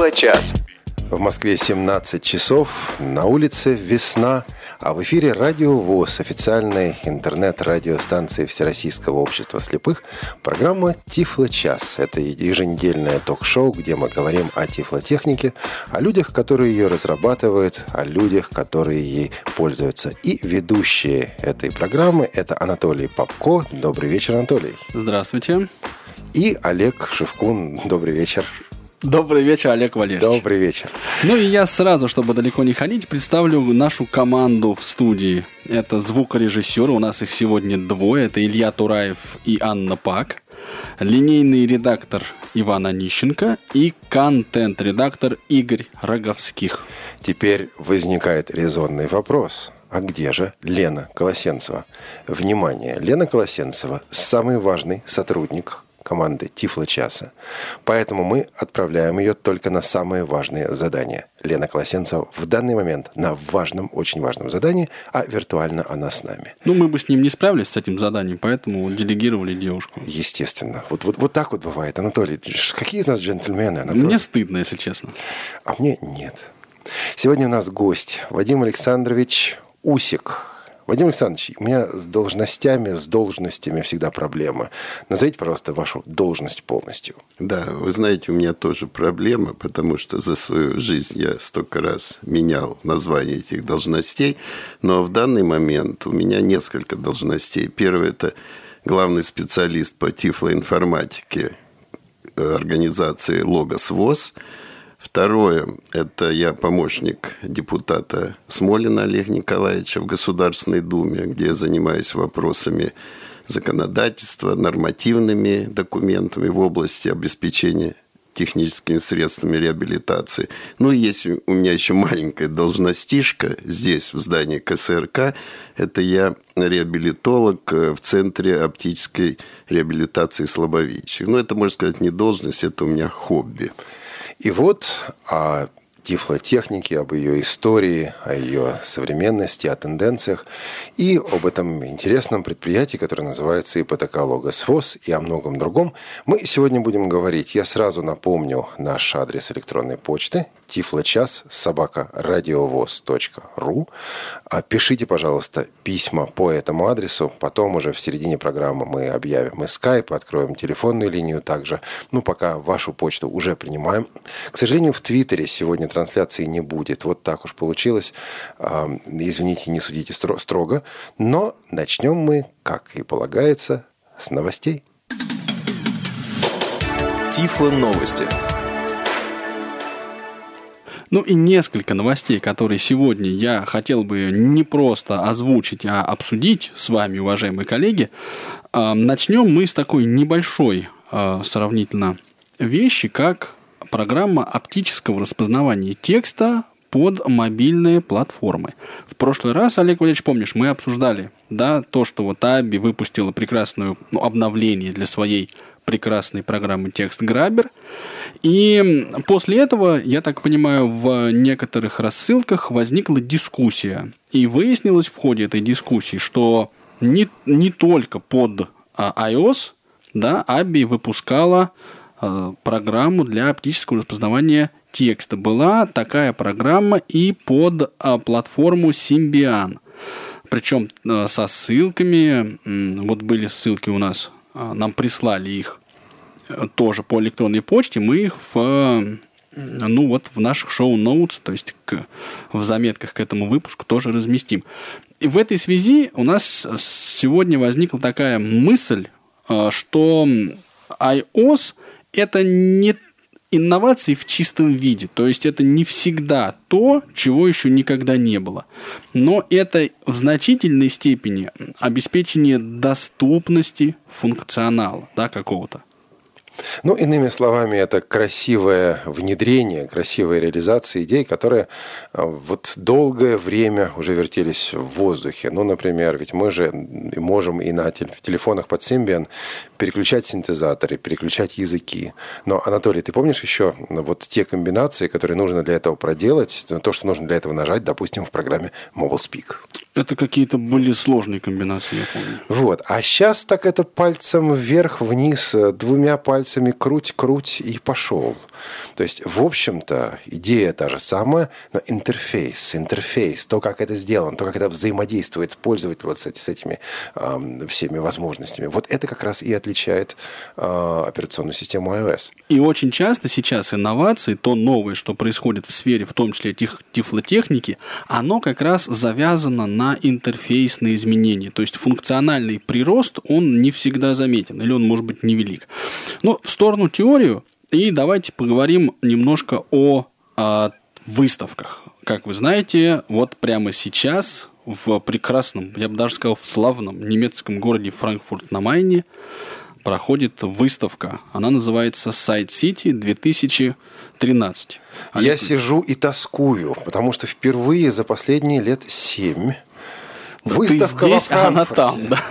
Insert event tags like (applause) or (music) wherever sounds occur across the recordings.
Тифло-час. В Москве 17 часов, на улице весна, а в эфире Радио ВОЗ, официальной интернет-радиостанции Всероссийского общества слепых, программа «Тифло-час». Это еженедельное ток-шоу, где мы говорим о тифлотехнике, о людях, которые ее разрабатывают, о людях, которые ей пользуются. И ведущие этой программы – это Анатолий Попко. Добрый вечер, Анатолий. Здравствуйте. И Олег Шевкун. Добрый вечер. Добрый вечер, Олег Валерьевич. Добрый вечер. Ну и я сразу, чтобы далеко не ходить, представлю нашу команду в студии. Это звукорежиссеры, у нас их сегодня двое. Это Илья Тураев и Анна Пак. Линейный редактор Иван Онищенко и контент-редактор Игорь Роговских. Теперь возникает резонный вопрос. А где же Лена Колосенцева? Внимание, Лена Колосенцева – самый важный сотрудник команды Тифла Часа. Поэтому мы отправляем ее только на самые важные задания. Лена Колосенцева в данный момент на важном, очень важном задании, а виртуально она с нами. Ну, мы бы с ним не справились, с этим заданием, поэтому делегировали девушку. Естественно. Вот, вот, вот так вот бывает, Анатолий. Какие из нас джентльмены, Анатолий? Мне стыдно, если честно. А мне нет. Сегодня у нас гость Вадим Александрович Усик, Вадим Александрович, у меня с должностями, с должностями всегда проблемы. Назовите, пожалуйста, вашу должность полностью. Да, вы знаете, у меня тоже проблема, потому что за свою жизнь я столько раз менял название этих должностей, но в данный момент у меня несколько должностей. Первое – это главный специалист по тифлоинформатике организации «Логос ВОЗ», Второе – это я помощник депутата Смолина Олега Николаевича в Государственной Думе, где я занимаюсь вопросами законодательства, нормативными документами в области обеспечения техническими средствами реабилитации. Ну, есть у меня еще маленькая должностишка здесь, в здании КСРК. Это я реабилитолог в Центре оптической реабилитации слабовидящих. Но ну, это, можно сказать, не должность, это у меня хобби. И вот о тифлотехнике, об ее истории, о ее современности, о тенденциях и об этом интересном предприятии, которое называется ипотека Логосвоз и о многом другом мы сегодня будем говорить. Я сразу напомню наш адрес электронной почты тифлочас собака радиовоз.ру. А пишите, пожалуйста, письма по этому адресу. Потом уже в середине программы мы объявим и скайп, откроем телефонную линию также. Ну, пока вашу почту уже принимаем. К сожалению, в Твиттере сегодня трансляции не будет. Вот так уж получилось. Извините, не судите строго. Но начнем мы, как и полагается, с новостей. Тифло новости. Ну и несколько новостей, которые сегодня я хотел бы не просто озвучить, а обсудить с вами, уважаемые коллеги. А, начнем мы с такой небольшой а, сравнительно вещи, как программа оптического распознавания текста под мобильные платформы. В прошлый раз, Олег Валерьевич, помнишь, мы обсуждали да, то, что вот Аби выпустила прекрасное ну, обновление для своей прекрасной программы Текст Грабер. И после этого, я так понимаю, в некоторых рассылках возникла дискуссия. И выяснилось в ходе этой дискуссии, что не, не только под а, iOS да, Аби выпускала а, программу для оптического распознавания текста. Была такая программа и под а, платформу Symbian. Причем со ссылками, вот были ссылки у нас, нам прислали их тоже по электронной почте, мы их в ну вот в наших шоу-ноутс, то есть к, в заметках к этому выпуску тоже разместим. И в этой связи у нас сегодня возникла такая мысль, э, что iOS это не инновации в чистом виде. То есть это не всегда то, чего еще никогда не было. Но это в значительной степени обеспечение доступности функционала да, какого-то. Ну, иными словами, это красивое внедрение, красивая реализация идей, которые а, вот долгое время уже вертелись в воздухе. Ну, например, ведь мы же можем и на телефонах под Symbian переключать синтезаторы, переключать языки. Но, Анатолий, ты помнишь еще вот те комбинации, которые нужно для этого проделать, то, что нужно для этого нажать, допустим, в программе Mobile Speak? Это какие-то были сложные комбинации, я помню. Вот. А сейчас так это пальцем вверх-вниз, двумя пальцами круть-круть и пошел. То есть, в общем-то, идея та же самая, но интерфейс, интерфейс, то, как это сделано, то, как это взаимодействует пользователь вот с, с этими э, всеми возможностями, вот это как раз и отличает э, операционную систему iOS. И очень часто сейчас инновации, то новое, что происходит в сфере, в том числе тиф тифлотехники, оно как раз завязано на интерфейсные изменения. То есть функциональный прирост, он не всегда заметен, или он может быть невелик. Но в сторону теорию, и давайте поговорим немножко о, о выставках. Как вы знаете, вот прямо сейчас в прекрасном, я бы даже сказал, в славном немецком городе Франкфурт на Майне проходит выставка. Она называется Side City 2013. Я сижу и тоскую, потому что впервые за последние лет семь выставка Ты здесь, во а она Франкфурте. там, да.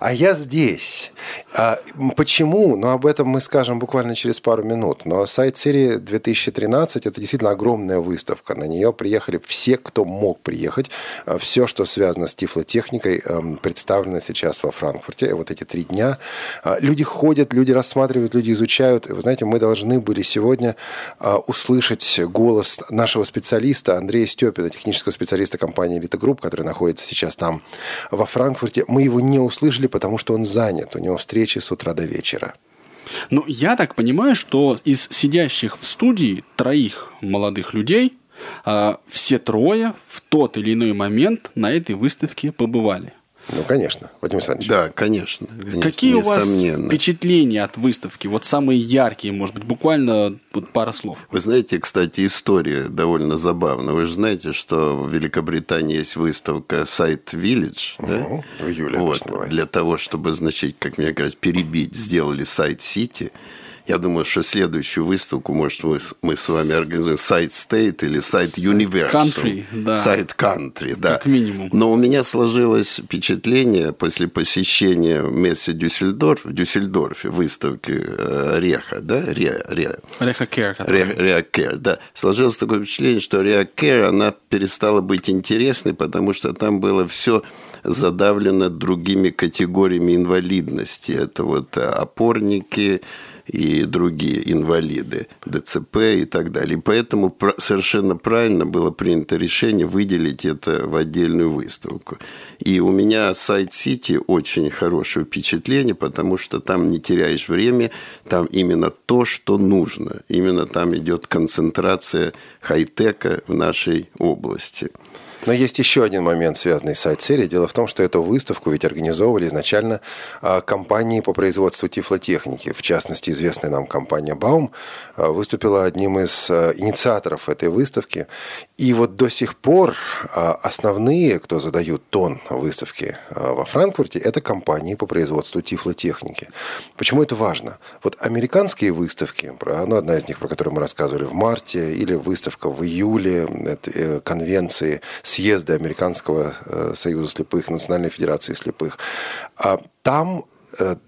А я здесь. А, почему? Ну, об этом мы скажем буквально через пару минут. Но сайт серии 2013 – это действительно огромная выставка. На нее приехали все, кто мог приехать. А, Все, что связано с тифлотехникой, эм, представлено сейчас во Франкфурте. Вот эти три дня. А, Люди ходят, люди рассматривают, люди изучают. Вы знаете, мы должны были сегодня а, услышать голос нашего специалиста Андрея Степина, технического специалиста компании «Элита Групп», который находится сейчас там, во Франкфурте. Мы его не услышали, потому что он занят. У него встречи с утра до вечера. Ну, я так понимаю, что из сидящих в студии троих молодых людей а, все трое в тот или иной момент на этой выставке побывали. Ну, конечно, Вадим Александрович. Да, конечно. конечно Какие у вас несомненно. впечатления от выставки? Вот самые яркие, может быть, буквально вот пара слов. Вы знаете, кстати, история довольно забавная. Вы же знаете, что в Великобритании есть выставка Site Village, да? Мгм. В июле Вот, для того, чтобы, значит, как мне кажется, перебить, сделали Site City. Я думаю, что следующую выставку, может, мы, с- мы с вами организуем Site State или Site Universal. Country, да. Site Country, да. Как минимум. Но у меня сложилось впечатление после посещения Месси Дюссельдорф, в Дюссельдорфе выставки э, Реха, да? Ре, Ре, Реха Кер. который- Ре- Реакер, да. Сложилось такое впечатление, что Реакер, она перестала быть интересной, потому что там было все задавлено другими категориями инвалидности. Это вот э, опорники и другие инвалиды, ДЦП и так далее. И поэтому совершенно правильно было принято решение выделить это в отдельную выставку. И у меня сайт Сити очень хорошее впечатление, потому что там не теряешь время, там именно то, что нужно. Именно там идет концентрация хай-тека в нашей области. Но есть еще один момент, связанный с сайт-серией. Дело в том, что эту выставку ведь организовывали изначально а, компании по производству тифлотехники. В частности, известная нам компания а, выступила одним из а, инициаторов этой выставки. И вот до сих пор а, основные, кто задают тон выставки а, во Франкфурте, это компании по производству тифлотехники. Почему это важно? Вот американские выставки, ну, одна из них, про которую мы рассказывали в марте, или выставка в июле, это э, конвенции, съезда Американского э, союза слепых, Национальной федерации слепых, а там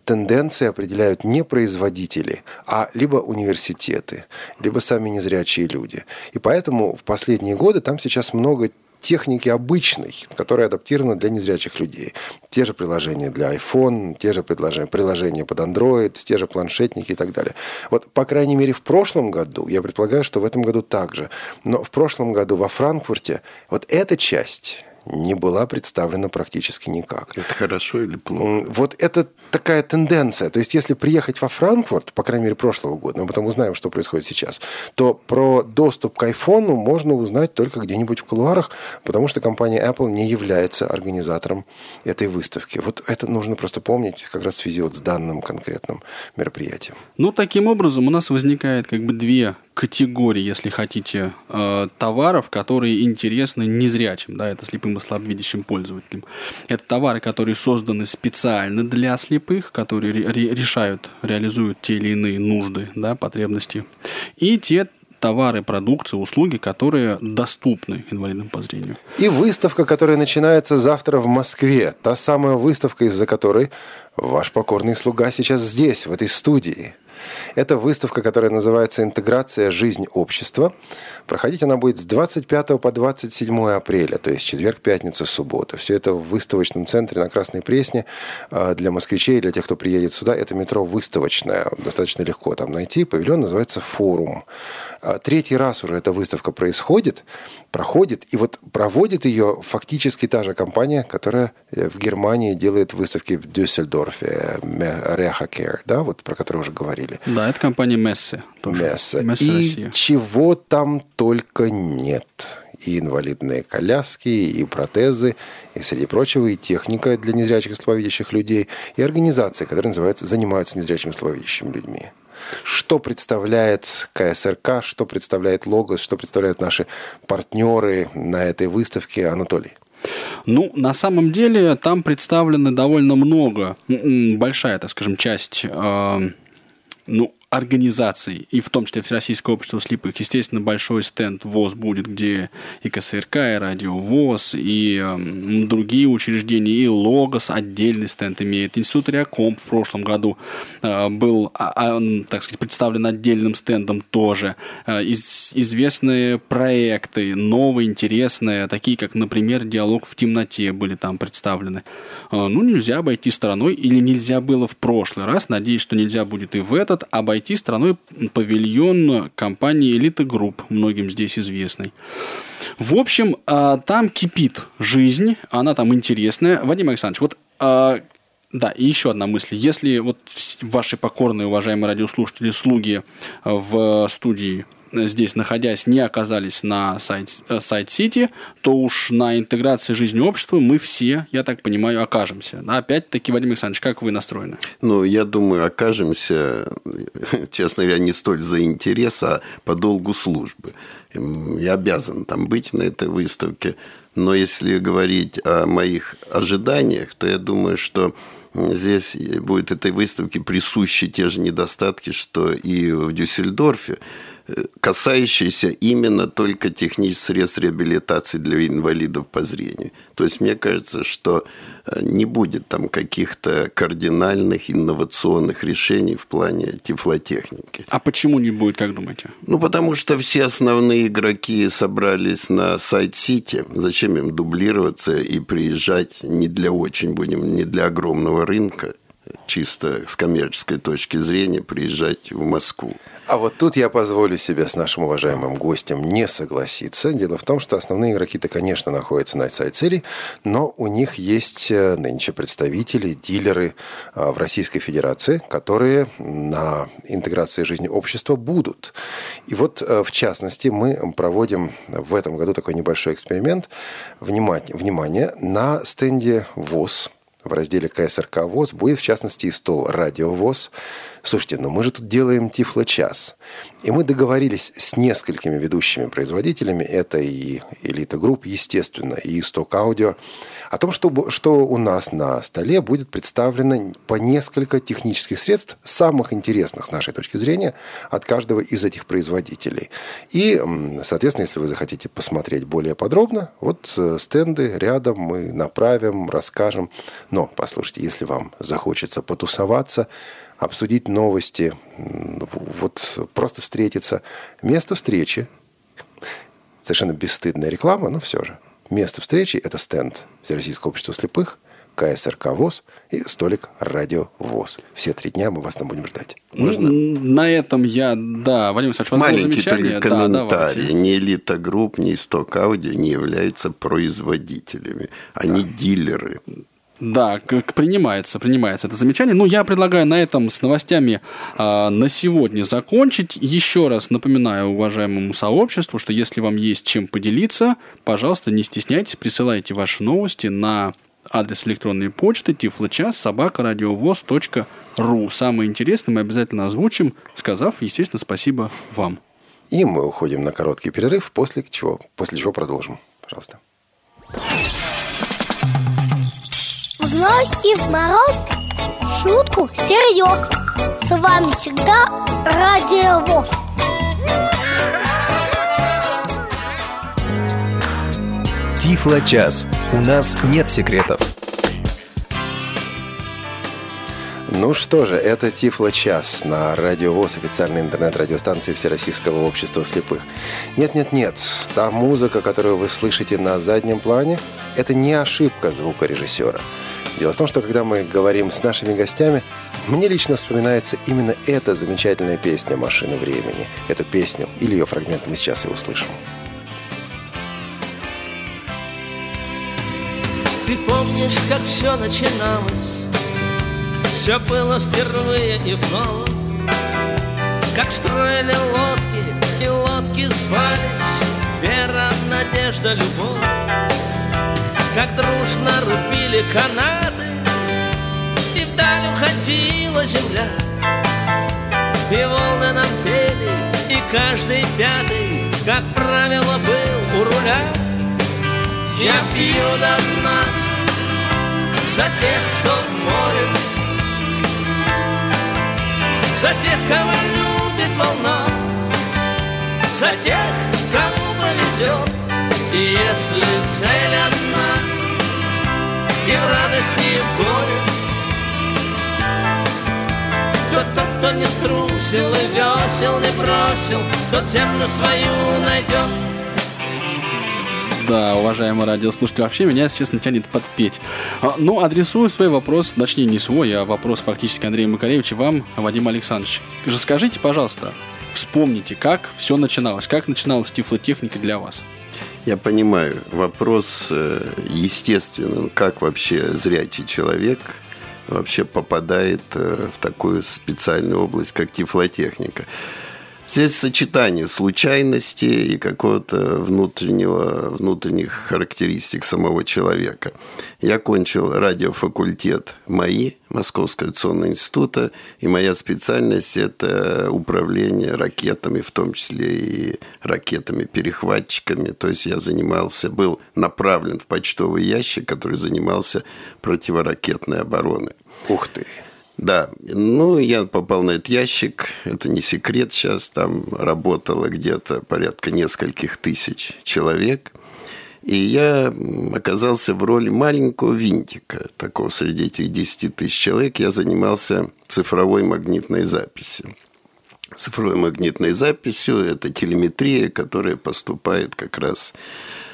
тенденции определяют не производители, а либо университеты, либо сами незрячие люди. И поэтому в последние годы там сейчас много техники обычной, которая адаптирована для незрячих людей. Те же приложения для iPhone, те же приложения, приложения под Android, те же планшетники и так далее. Вот, по крайней мере, в прошлом году, я предполагаю, что в этом году также, но в прошлом году во Франкфурте вот эта часть не была представлена практически никак. Это хорошо или плохо? Вот это такая тенденция. То есть, если приехать во Франкфурт, по крайней мере, прошлого года, мы потом узнаем, что происходит сейчас, то про доступ к айфону можно узнать только где-нибудь в кулуарах, потому что компания Apple не является организатором этой выставки. Вот это нужно просто помнить как раз в связи вот с данным конкретным мероприятием. Ну, таким образом, у нас возникает как бы две категории, если хотите, э, товаров, которые интересны незрячим, да, это слепым и слабовидящим пользователям. Это товары, которые созданы специально для слепых, которые ре- ре- решают, реализуют те или иные нужды, да, потребности. И те товары, продукции, услуги, которые доступны инвалидам по зрению. И выставка, которая начинается завтра в Москве. Та самая выставка, из-за которой ваш покорный слуга сейчас здесь, в этой студии. Это выставка, которая называется «Интеграция. Жизнь общества». Проходить она будет с 25 по 27 апреля, то есть четверг, пятница, суббота. Все это в выставочном центре на Красной Пресне. А, для москвичей, для тех, кто приедет сюда, это метро выставочное. Достаточно легко там найти. Павильон называется «Форум». А, третий раз уже эта выставка происходит, проходит, и вот проводит ее фактически та же компания, которая э, в Германии делает выставки в Дюссельдорфе, Рехакер, да, вот про которую уже говорили. Да, это компания Мессе. Мессе. Мессе и Россия. чего там только нет и инвалидные коляски, и протезы, и, среди прочего, и техника для незрячих и слабовидящих людей, и организации, которые называются, занимаются незрячими и слабовидящими людьми. Что представляет КСРК, что представляет Логос, что представляют наши партнеры на этой выставке, Анатолий? Ну, на самом деле там представлены довольно много, большая, так скажем, часть э, ну, организаций, и в том числе Всероссийское общество слепых. Естественно, большой стенд ВОЗ будет, где и КСРК, и Радио ВОЗ, и э, другие учреждения, и Логос отдельный стенд имеет. Институт Реакомп в прошлом году э, был, э, так сказать, представлен отдельным стендом тоже. Э, из, известные проекты, новые, интересные, такие как, например, «Диалог в темноте» были там представлены. Э, ну, нельзя обойти стороной, или нельзя было в прошлый раз, надеюсь, что нельзя будет и в этот, обойти обойти стороной павильон компании «Элита Групп», многим здесь известной. В общем, а, там кипит жизнь, она там интересная. Вадим Александрович, вот а, да, и еще одна мысль. Если вот ваши покорные, уважаемые радиослушатели, слуги в студии здесь находясь, не оказались на сайт, э, то уж на интеграции жизни общества мы все, я так понимаю, окажемся. Опять-таки, Вадим Александрович, как вы настроены? Ну, я думаю, окажемся, честно говоря, не столь за интерес, а по долгу службы. Я обязан там быть на этой выставке. Но если говорить о моих ожиданиях, то я думаю, что здесь будет этой выставке присущи те же недостатки, что и в Дюссельдорфе касающиеся именно только технических средств реабилитации для инвалидов по зрению. То есть мне кажется, что э, не будет там каких-то кардинальных инновационных решений в плане тифлотехники. А почему не будет, как думаете? Ну, потому что все основные игроки собрались на сайт Сити. Зачем им дублироваться и приезжать не для очень, будем, не для огромного рынка, чисто с коммерческой точки зрения, приезжать в Москву. А вот тут я позволю себе с нашим уважаемым гостем не согласиться. Дело в том, что основные игроки-то, конечно, находятся на сайте цели, но у них есть э, нынче представители, дилеры э, в Российской Федерации, которые на интеграции жизни общества будут. И вот, э, в частности, мы проводим в этом году такой небольшой эксперимент. Внимание, внимание на стенде ВОЗ в разделе КСРК ВОЗ будет, в частности, и стол «Радио ВОЗ», Слушайте, но мы же тут делаем Тифло-час. И мы договорились с несколькими ведущими производителями, это и Элита Групп, естественно, и Исток Аудио, о том, что, что у нас на столе будет представлено по несколько технических средств, самых интересных с нашей точки зрения, от каждого из этих производителей. И, соответственно, если вы захотите посмотреть более подробно, вот э, стенды рядом мы направим, расскажем. Но, послушайте, если вам захочется потусоваться, обсудить новости, вот просто встретиться. Место встречи, совершенно бесстыдная реклама, но все же. Место встречи – это стенд Всероссийского общества слепых, КСРК ВОЗ и столик Радио ВОЗ. Все три дня мы вас там будем ждать. Ну, Можно? на этом я, да, Вадим Александрович, у вас Маленький замечание? комментарий. Да, ни Элита Групп, ни Исток Аудио не являются производителями. Они да. дилеры. Да, принимается, принимается это замечание. Ну, я предлагаю на этом с новостями э, на сегодня закончить. Еще раз напоминаю уважаемому сообществу, что если вам есть чем поделиться, пожалуйста, не стесняйтесь, присылайте ваши новости на адрес электронной почты тифлочас собака ру. Самое интересное мы обязательно озвучим, сказав, естественно, спасибо вам. И мы уходим на короткий перерыв, после чего, после чего продолжим. Пожалуйста. Зной и в мороз Шутку серьез С вами всегда Радио ВОЗ Тифло-час. У нас нет секретов. Ну что же, это Тифло-час на Радио ВОЗ, официальной интернет-радиостанции Всероссийского общества слепых. Нет-нет-нет, та музыка, которую вы слышите на заднем плане, это не ошибка звукорежиссера. Дело в том, что когда мы говорим с нашими гостями, мне лично вспоминается именно эта замечательная песня «Машина времени». Эту песню или ее фрагмент мы сейчас и услышим. Ты помнишь, как все начиналось? Все было впервые и вновь Как строили лодки, и лодки звались Вера, надежда, любовь Как дружно рубили канаты И вдаль уходила земля И волны нам пели, и каждый пятый Как правило, был у руля. Я пью до дна за тех, кто в море за тех, кого любит волна За тех, кому повезет. И если цель одна И в радости, и в горе То тот, кто не струсил и весел не бросил Тот землю свою найдет да, уважаемый радиослушатель, вообще меня, если честно, тянет подпеть. А, ну, адресую свой вопрос, точнее, не свой, а вопрос фактически Андрея Макаревича вам, Вадим Александрович. Расскажите, пожалуйста, вспомните, как все начиналось, как начиналась тифлотехника для вас? Я понимаю, вопрос э, естественно, как вообще зрячий человек вообще попадает э, в такую специальную область, как тифлотехника. Здесь сочетание случайности и какого-то внутреннего, внутренних характеристик самого человека. Я кончил радиофакультет МАИ, Московского авиационного института, и моя специальность – это управление ракетами, в том числе и ракетами-перехватчиками. То есть я занимался, был направлен в почтовый ящик, который занимался противоракетной обороной. Ух ты! Да, ну, я попал на этот ящик, это не секрет сейчас, там работало где-то порядка нескольких тысяч человек, и я оказался в роли маленького винтика, такого среди этих 10 тысяч человек, я занимался цифровой магнитной записью. Цифровой магнитной записью – это телеметрия, которая поступает как раз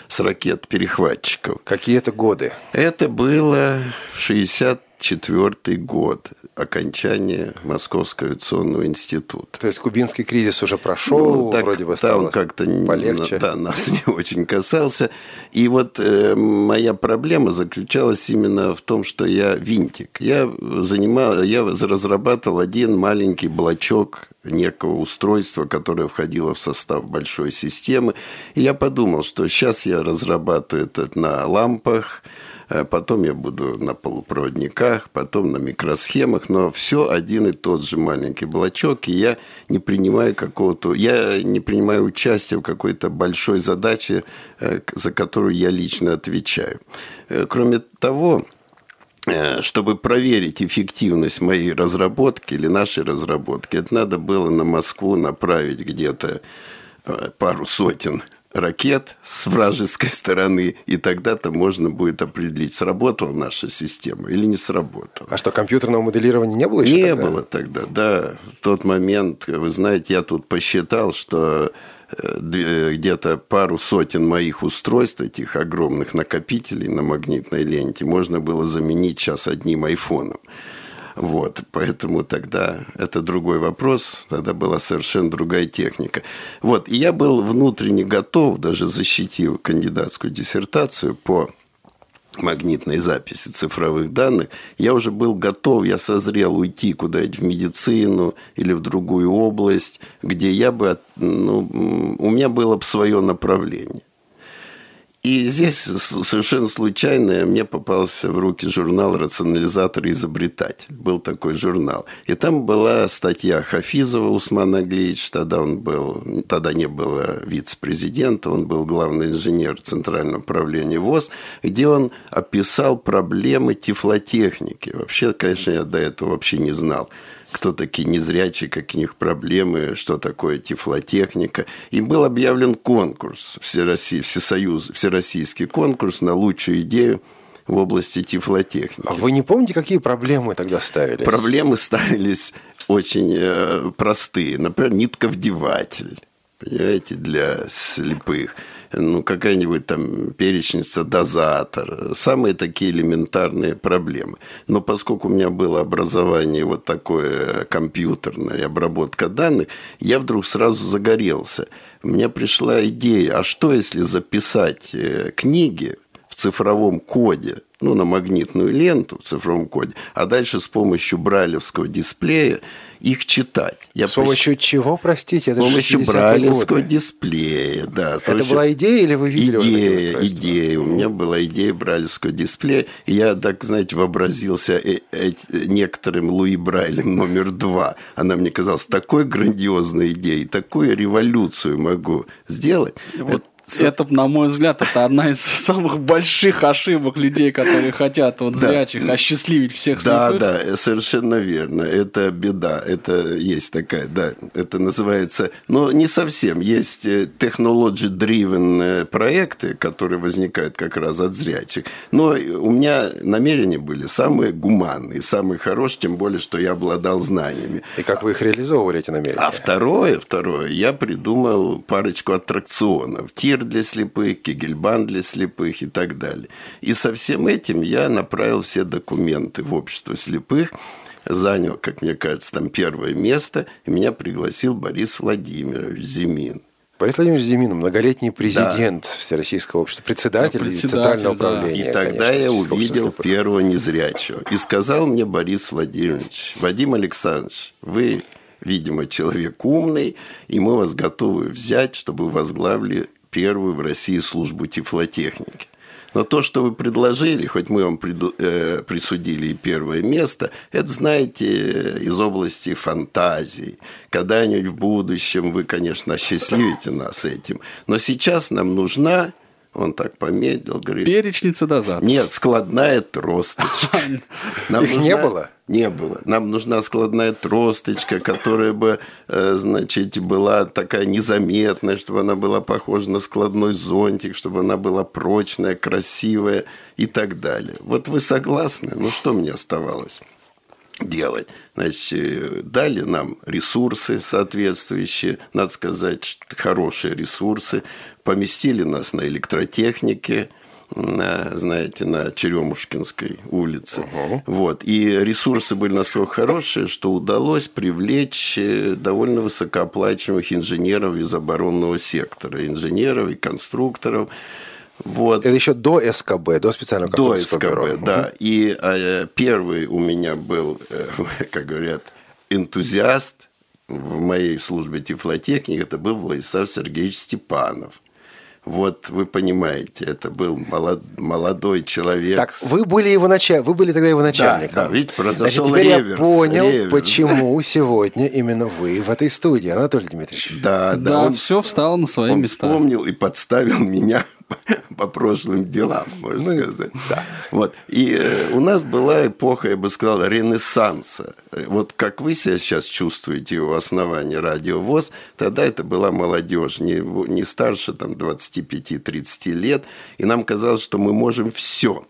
с ракет-перехватчиков. Какие это годы? Это было 64 год окончания Московского авиационного института. То есть кубинский кризис уже прошел, ну, так, вроде бы стало он как-то полегче. Да, нас не очень касался. И вот э, моя проблема заключалась именно в том, что я винтик. Я занимал, я разрабатывал один маленький блочок некого устройства, которое входило в состав большой системы. И я подумал, что сейчас я разрабатываю это на лампах, потом я буду на полупроводниках, потом на микросхемах, но все один и тот же маленький блочок, и я не принимаю какого-то, я не принимаю участия в какой-то большой задаче, э, за которую я лично отвечаю. Э, кроме того, чтобы проверить эффективность моей разработки или нашей разработки, это надо было на Москву направить где-то пару сотен ракет с вражеской стороны, и тогда-то можно будет определить, сработала наша система или не сработала. А что, компьютерного моделирования не было еще Не тогда? было тогда, да. В тот момент, вы знаете, я тут посчитал, что э, где-то пару сотен моих устройств, этих огромных накопителей на магнитной ленте, можно было заменить сейчас одним айфоном. Вот, поэтому тогда это другой вопрос, тогда была совершенно другая техника. Вот, и я был внутренне готов, даже защитив кандидатскую диссертацию по магнитной записи цифровых данных, я уже был готов, я созрел уйти куда-нибудь в медицину или в другую область, где я бы, ну, у меня было бы свое направление. И здесь совершенно случайно мне попался в руки журнал «Рационализатор и изобретатель». Был такой журнал. И там была статья Хафизова Усмана Аглеевич. Тогда он был, тогда не было вице-президента, он был главный инженер Центрального управления ВОЗ, где он описал проблемы тифлотехники. Вообще, конечно, я до этого вообще не знал кто такие незрячие, какие у них проблемы, что такое тифлотехника. И был объявлен конкурс, всероссий, всесоюз, всероссийский конкурс на лучшую идею в области тифлотехники. А вы не помните, какие проблемы тогда ставились? Проблемы ставились очень э, простые. Например, нитковдеватель, понимаете, для слепых. Ну, какая-нибудь там перечница, дозатор. Самые такие элементарные проблемы. Но поскольку у меня было образование вот такое компьютерное, обработка данных, я вдруг сразу загорелся. Меня пришла идея, а что если записать э, книги в цифровом коде – ну, на магнитную ленту в цифровом коде, а дальше с помощью брайлевского дисплея их читать. Я с помощью прищ... чего, простите? С помощью брайлевского годы. дисплея, да. Это помощью... была идея или вы видели идея, вот идея. У меня была идея брайлевского дисплея. И я, так знаете, вообразился э -э некоторым Луи Брайлем номер два. Она мне казалась такой грандиозной идеей, такую революцию могу сделать. Вот это, на мой взгляд, это одна из самых больших ошибок людей, которые хотят вот зрячих да. осчастливить всех Да, слепых. да, совершенно верно. Это беда. Это есть такая, да. Это называется... Но не совсем. Есть э, technology-driven э, проекты, которые возникают как раз от зрячих. Но у меня намерения были самые гуманные, самые хорошие, тем более, что я обладал знаниями. И как вы их реализовывали, эти намерения? А второе, второе, я придумал парочку аттракционов. Тир Мир для слепых, Кегельбан для слепых и так далее. И со всем этим я направил все документы в общество слепых, занял, как мне кажется, там первое место, и меня пригласил Борис Владимирович Зимин. Борис Владимирович Зимин, многолетний президент да. Всероссийского общества, председатель, председатель Центрального да. управления. И тогда конечно, я увидел первого незрячего. И сказал мне Борис Владимирович, Вадим Александрович, вы, видимо, человек умный, и мы вас готовы взять, чтобы возглавили первую в России службу тифлотехники. Но то, что вы предложили, хоть мы вам э, присудили и первое место, это, знаете, из области фантазии. Когда-нибудь в будущем вы, конечно, осчастливите нас этим. Но сейчас нам нужна он так помедлил, говорит... Перечница дозатор. Нет, складная тросточка. (laughs) Нам Их нужна... не было? Не было. Нам нужна складная тросточка, которая бы, э, значит, была такая незаметная, чтобы она была похожа на складной зонтик, чтобы она была прочная, красивая и так далее. Вот вы согласны? Ну, что мне оставалось? Делать. Значит, э, дали нам ресурсы соответствующие, надо сказать, хорошие ресурсы, поместили нас на электротехнике, на, знаете, на Черемушкинской улице. Угу. Вот. И ресурсы были настолько хорошие, что удалось привлечь э, довольно высокооплачиваемых инженеров из оборонного сектора. Инженеров и конструкторов. Вот. Это еще до СКБ, до специального До СКБ, бюро. да. Угу. И э, первый у меня был, э, (laughs) как говорят, энтузиаст в моей службе тифлотехники, это был Владислав Сергеевич Степанов. Вот вы понимаете, это был молод, молодой человек. Так, вы были его началь... вы были тогда его начальником. Да, да видите, произошел Значит, теперь реверс, я понял, реверс. почему сегодня именно вы в этой студии, Анатолий Дмитриевич. Да, да, да он, все встало на свои он места. Он вспомнил и подставил (laughs) меня по прошлым делам, можно ну, сказать. Да. Вот. И э, у нас была эпоха, я бы сказал, ренессанса. Вот как вы себя сейчас чувствуете у основания радиовоз, тогда это была молодежь, не, не старше там, 25-30 лет, и нам казалось, что мы можем все.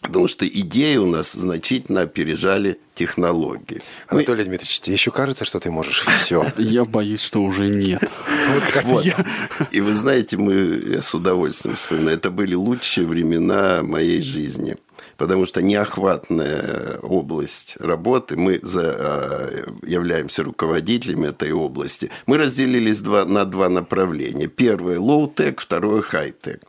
Потому что идеи у нас значительно опережали технологии. Анатолий Мы... Дмитриевич, тебе еще кажется, что ты можешь все? (laughs) Я боюсь, что уже нет. (laughs) И вы знаете, мы я с удовольствием вспоминаю, это были лучшие времена моей жизни потому что неохватная область работы, мы за, а, являемся руководителями этой области, мы разделились два, на два направления. Первое – low-tech, второе – high-tech.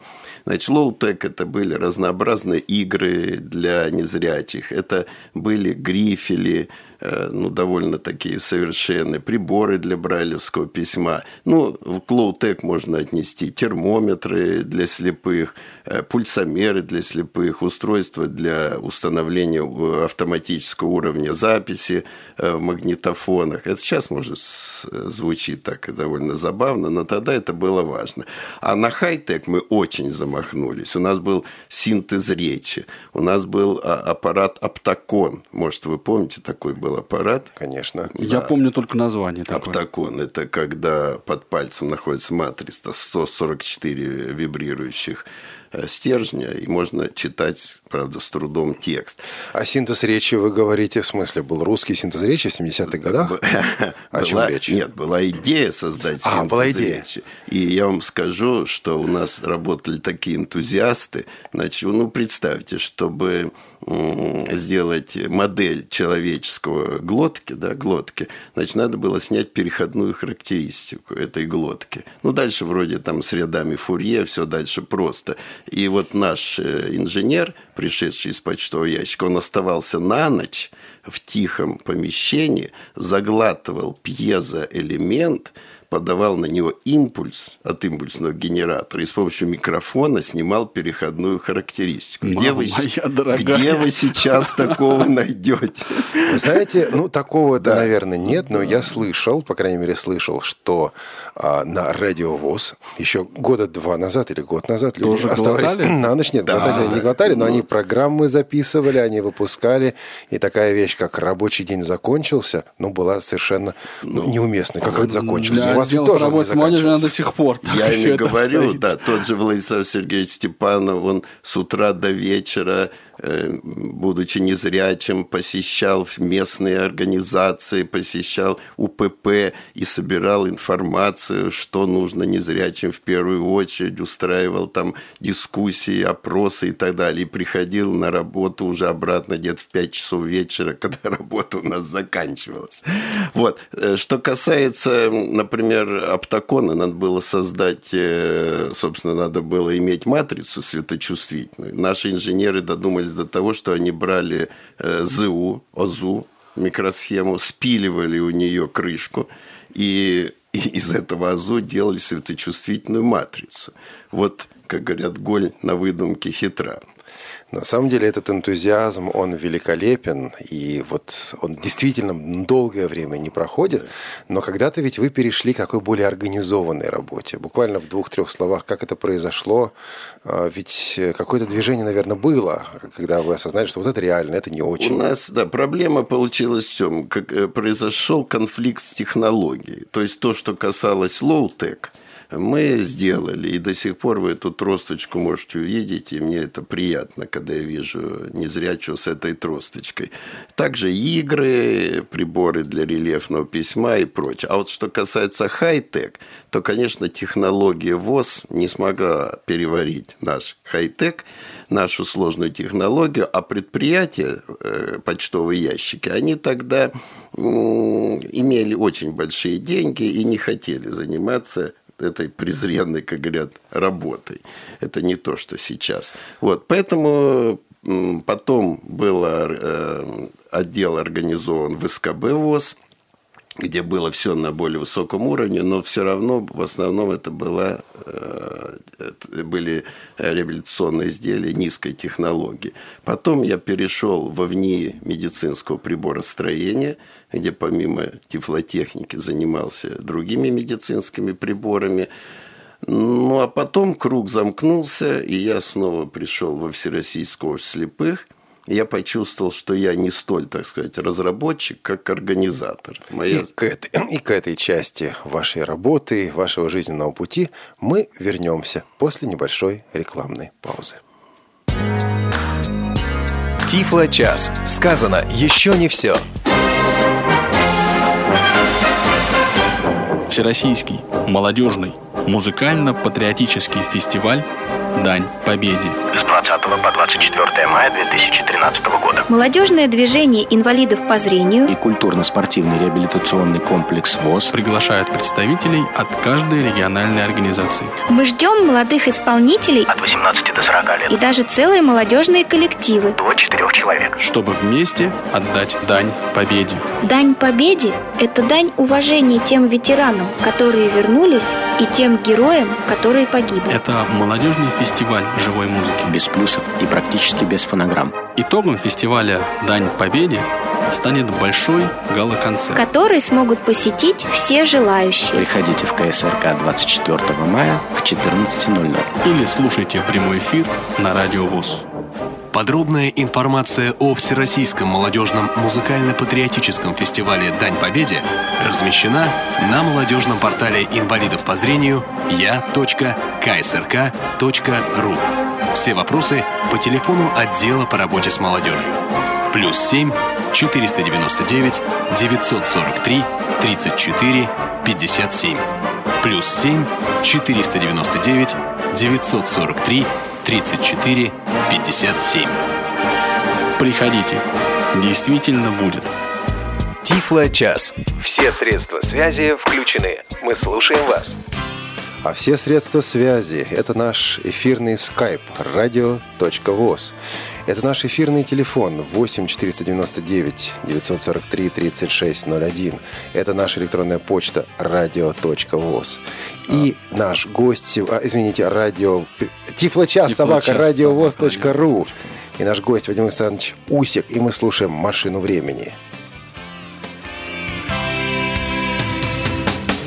Значит, лоу-тек – это были разнообразные игры для незрячих. Это были грифели, ну, довольно такие совершенные, приборы для брайлевского письма. Ну, в Клоутек можно отнести термометры для слепых, э, пульсомеры для слепых, устройства для установления автоматического уровня записи э, в магнитофонах. Это сейчас, может, звучит так довольно забавно, но тогда это было важно. А на хай-тек мы очень замахнулись. У нас был синтез речи, у нас был а, аппарат Аптакон, может, вы помните, такой был был аппарат. Конечно. Я помню только название такое. Аптакон – это когда под пальцем находится матрица 144 вибрирующих э, стержня, и можно читать, правда, с трудом текст. А синтез речи, вы говорите, в смысле, был русский синтез речи в 70-х годах? (laughs) О чем речь? Нет, была идея создать А, синтез была идея. речи. И я вам скажу, что у нас работали такие энтузиасты. Значит, ну, представьте, чтобы сделать модель человеческого глотки, да, глотки, значит, надо было снять переходную характеристику этой глотки. Ну, дальше вроде там с рядами Фурье, все дальше просто. И вот наш э, инженер, пришедший из почтового ящика, он оставался на ночь в тихом помещении, заглатывал пьезоэлемент, подавал на него импульс от импульсного генератора и с помощью микрофона снимал переходную характеристику. где, Мама вы, моя дорогая. где вы сейчас такого найдете? Знаете, ну такого, да. наверное, нет, но я слышал, по крайней мере, слышал, что а, на радиовоз еще года два назад или год назад люди Тоже оставались глотали? (laughs) на ночь. Нет, они не глотали, но они программы записывали, они выпускали. И такая вещь, как рабочий день закончился, ну, была совершенно ну, неуместной. Как это закончилось? Вас отдела тоже по работе с молодежью до сих пор. Я не говорю, да, тот же Владислав Сергеевич Степанов, он с утра до вечера, будучи незрячим, посещал местные организации, посещал УПП и собирал информацию, что нужно незрячим в первую очередь, устраивал там дискуссии, опросы и так далее. И приходил на работу уже обратно где-то в 5 часов вечера, (laughs) когда работа у нас заканчивалась. Вот. Э, Что касается, например, оптакона, надо было создать, э, собственно, надо было иметь матрицу светочувствительную. Наши инженеры додумались до того, что они брали э, ЗУ, ОЗУ, микросхему, спиливали у нее крышку и, из этого АЗУ делали светочувствительную матрицу. Вот, как говорят, голь на выдумке хитра. На самом деле этот энтузиазм, он великолепен, и вот он действительно долгое время не проходит, но когда-то ведь вы перешли к такой более организованной работе. Буквально в двух-трех словах, как это произошло, А, ведь какое-то движение, наверное, было, когда вы осознали, что вот это реально, это не очень. У нас, да, проблема получилась в чем? Как э, произошел конфликт с технологией. То есть то, что касалось low-tech, мы сделали, и до сих пор вы эту тросточку можете увидеть, и мне это приятно, когда я вижу незрячего с этой тросточкой. Также игры, приборы для рельефного письма и прочее. А вот что касается хай-тек, то, конечно, технология ВОЗ не смогла переварить наш хай-тек, нашу сложную технологию, а предприятия, э, почтовые ящики, они тогда имели очень большие деньги и не хотели заниматься этой презренной, как говорят, работой. Это не то, что сейчас. Вот, поэтому потом был э, отдел организован в СКБ ВОЗ, где было все на более высоком уровне, но все равно в основном это была, э, это были реабилитационные изделия низкой технологии. Потом я перешел во ВНИИ медицинского приборостроения, где помимо тифлотехники занимался другими медицинскими приборами. Ну, а потом круг замкнулся, и я снова пришел во Всероссийское общество слепых – я почувствовал, что я не столь, так сказать, разработчик, как организатор. Моя... И, к этой, (clears throat) и к этой части вашей работы, вашего жизненного пути мы вернемся после небольшой рекламной паузы. Тифло-час. Сказано еще не все. Всероссийский, молодежный, музыкально-патриотический фестиваль «Дань Победе». с 20 по 24 мая 2013 года. Молодежное движение инвалидов по зрению и культурно-спортивный реабилитационный комплекс ВОЗ приглашает представителей от каждой региональной организации. Мы ждем молодых исполнителей От 18 до 40 лет. и даже целые молодежные коллективы. До 4 человек. чтобы вместе отдать дань победе. Дань победе – это дань уважения тем ветеранам, которые вернулись, и тем героям, которые погибли. Это молодежный фестиваль живой музыки. без плюсов и практически без фонограмм. Итогом фестиваля «Дань победе» станет большой гала-концерт. который смогут посетить все желающие. Приходите в КСРК 24 мая к 14.00. Или слушайте прямой эфир на Радио ВОЗ. Подробная информация о Всероссийском молодежном музыкально-патриотическом фестивале «Дань Победе» размещена на молодежном портале инвалидов по зрению я.ксрк.ру. Все вопросы по телефону отдела по работе с молодежью. Плюс 7 499 943 34 57. Плюс 7 499 943 34 57. Приходите. Действительно будет. Тифло-час. Все средства связи включены. Мы слушаем вас. А все средства связи – это наш эфирный skype radio.voz. Это наш эфирный телефон 8 499 943 3601. Это наша электронная почта radio.voz. И наш гость, а, извините, радио... Тифлочас, собака, радиовоз.ру. И наш гость Вадим Александрович Усик, и мы слушаем «Машину времени».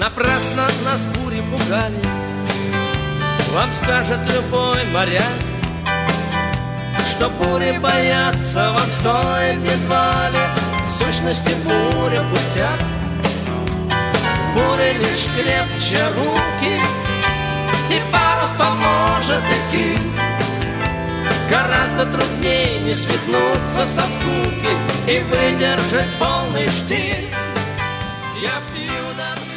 Напрасно нас бури пугали. Вам скажет любой моряк Что бури бояться вам стоит едва ли. В сущности буря пустяк. В буре лишь крепче руки И парус поможет идти. Гораздо труднее не свихнуться со скуки И выдержать полный штиль. Я пью до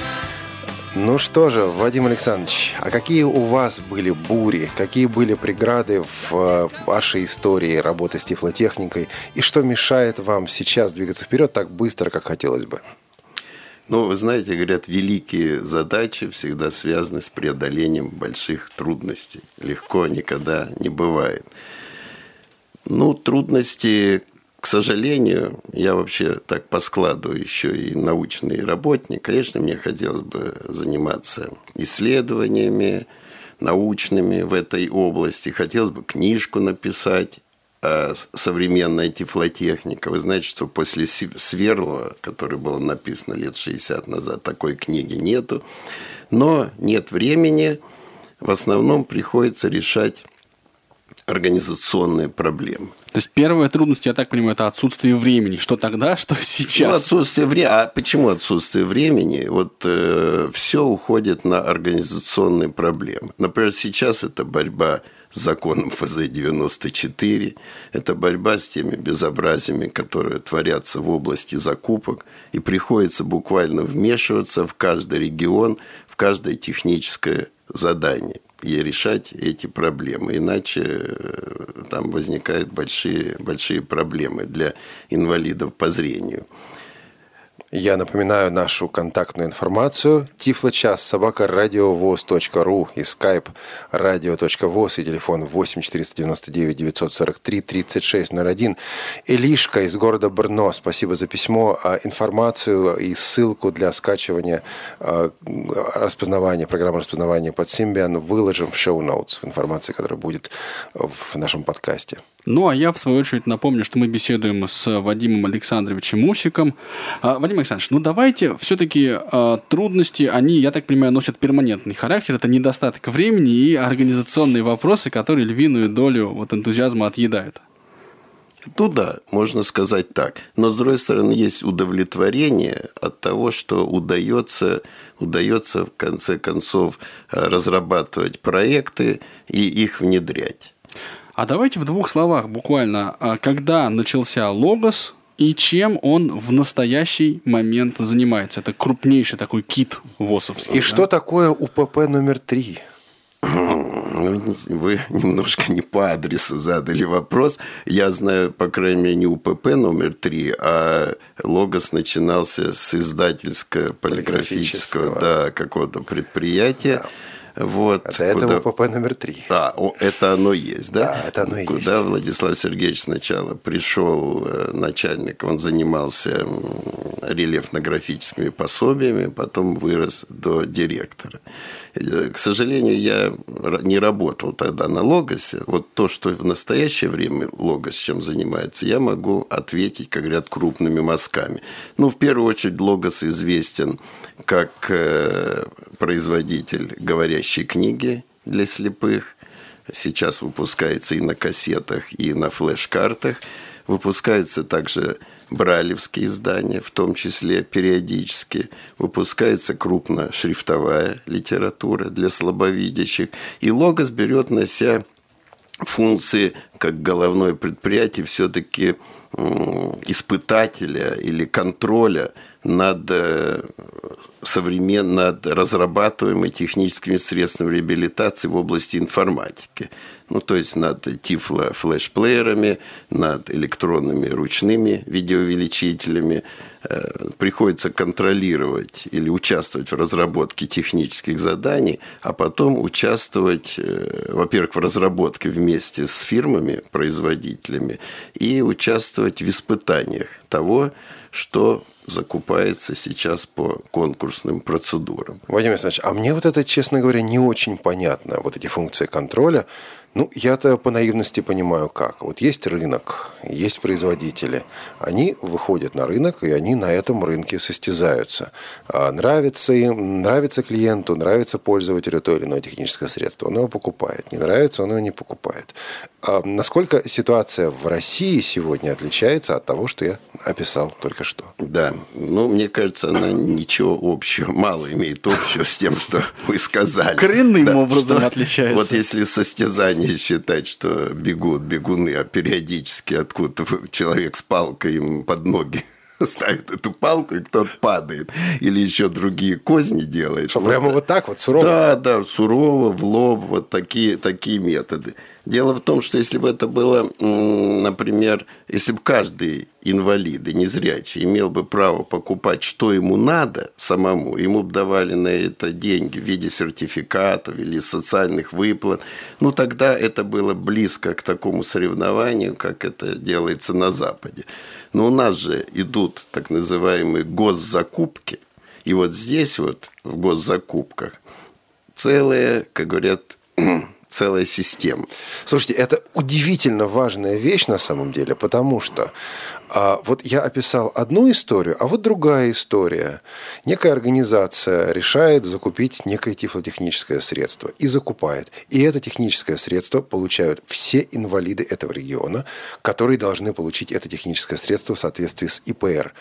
Ну что же, Вадим Александрович, а какие у вас были бури, какие были преграды в э, вашей истории работы с тифлотехникой, и что мешает вам сейчас двигаться вперед так быстро, как хотелось бы? Ну, вы знаете, говорят, великие задачи всегда связаны с преодолением больших трудностей. Легко никогда не бывает. Ну, трудности, к сожалению, я вообще так по складу еще и научный работник. Конечно, мне хотелось бы заниматься исследованиями научными в этой области. Хотелось бы книжку написать а современная тифлотехника. Вы знаете, что после Сверлова, который было написано лет 60 назад, такой книги нету. Но нет времени. В основном приходится решать организационные проблемы. То есть первая трудность, я так понимаю, это отсутствие времени. Что тогда, (laughs) что Ну, сейчас. отсутствие времени. А почему отсутствие времени? Вот э, все уходит на организационные проблемы. Например, сейчас это борьба с законом ФЗ-94, это борьба с теми безобразиями, которые творятся в области закупок, и приходится буквально вмешиваться в каждый регион, в каждое техническое задание и решать эти проблемы. Иначе э, там возникают большие, большие проблемы для инвалидов по зрению. Я напоминаю нашу контактную информацию. Тифлочас, собака, радиовоз.ру и skype радио.воз и телефон 8 499 943 3601. Илишка из города Брно, спасибо за письмо. А Информацию и ссылку для скачивания а, распознавания, программы распознавания под Symbian выложим в шоу-ноутс, в информации, которая будет в нашем подкасте. Ну, а я, в свою очередь, напомню, что мы беседуем с Вадимом Александровичем Мусиком. А, Вадим Александрович, ну давайте все-таки трудности, они, я так понимаю, носят перманентный характер. Это недостаток времени и организационные вопросы, которые львиную долю вот энтузиазма отъедают. Ну да, можно сказать так. Но с другой стороны, есть удовлетворение от того, что удается, удается в конце концов разрабатывать проекты и их внедрять. А давайте в двух словах буквально, а, когда начался Логос и чем он в настоящий момент занимается. Это крупнейший такой кит ВОСовский. И да? что такое УПП номер три? Ну, Вы немножко не по адресу задали вопрос. Я знаю, по крайней мере, не УПП номер три, а Логос начинался с издательско-полиграфического Полиграфического. да, какого-то предприятия. Вот, Это, это куда- УПП номер три. А, о, это оно есть, да? Да, это оно и Куда есть. Владислав Сергеевич сначала пришел э, начальник, он занимался рельефно-графическими пособиями, потом вырос до директора. Э, К сожалению, я не работал тогда на Логосе. Вот то, что в настоящее время Логос чем занимается, я могу ответить, как говорят, крупными мазками. Ну, в первую очередь, Логос известен как э, производитель говорящей книги для слепых. сейчас выпускается и на кассетах, и на флеш-картах. Выпускаются также бралевские издания, в том числе периодически. Выпускается крупношрифтовая литература для слабовидящих. И Логос берет на себя функции, как головное предприятие, все-таки испытателя или контроля над э, современ... над разрабатываемыми техническими средствами реабилитации в области информатики. Ну, то есть над тифло-флешплеерами, над электронными ручными видеоувеличителями. Э, приходится контролировать или участвовать в разработке технических заданий, а потом участвовать, э, во-первых, в разработке вместе с фирмами, производителями, и участвовать в испытаниях того, что закупается сейчас по конкурсным процедурам. Владимир Александрович, а мне вот это, честно говоря, не очень понятно, вот эти функции контроля. Ну, я-то по наивности понимаю как. Вот есть рынок, есть производители. Они выходят на рынок, и они на этом рынке состязаются. А нравится им, нравится клиенту, нравится пользователю то или иное техническое средство, он его покупает. Не нравится, он его не покупает. А насколько ситуация в России сегодня отличается от того, что я описал только что? Да, ну, мне кажется, она ничего общего, мало имеет общего с тем, что вы сказали. Коренным Да, образом что отличается. Вот если состязание считать, что бегут бегуны, а периодически откуда-то человек с палкой им под ноги (laughs) ставит эту палку, и кто-то падает. Или еще другие козни делает. Что, Вот прямо вот так вот сурово? да, да, сурово, в лоб, вот такие, такие методы. Дело в том, что если бы это было, например, если бы каждый инвалид и незрячий имел бы право покупать, что ему надо самому, ему бы давали на это деньги в виде сертификатов или социальных выплат, ну тогда это было близко к такому соревнованию, как это делается на Западе. Но у нас же идут так называемые госзакупки, и вот здесь вот в госзакупках целая, как говорят, (clears throat) целая система. Слушайте, это удивительно важная вещь на самом деле, потому что а, вот я описал одну историю, а вот другая история. Некая организация решает закупить некое тифлотехническое средство и закупает. И это техническое средство получают все инвалиды этого региона, которые должны получить это техническое средство в соответствии с ИПР.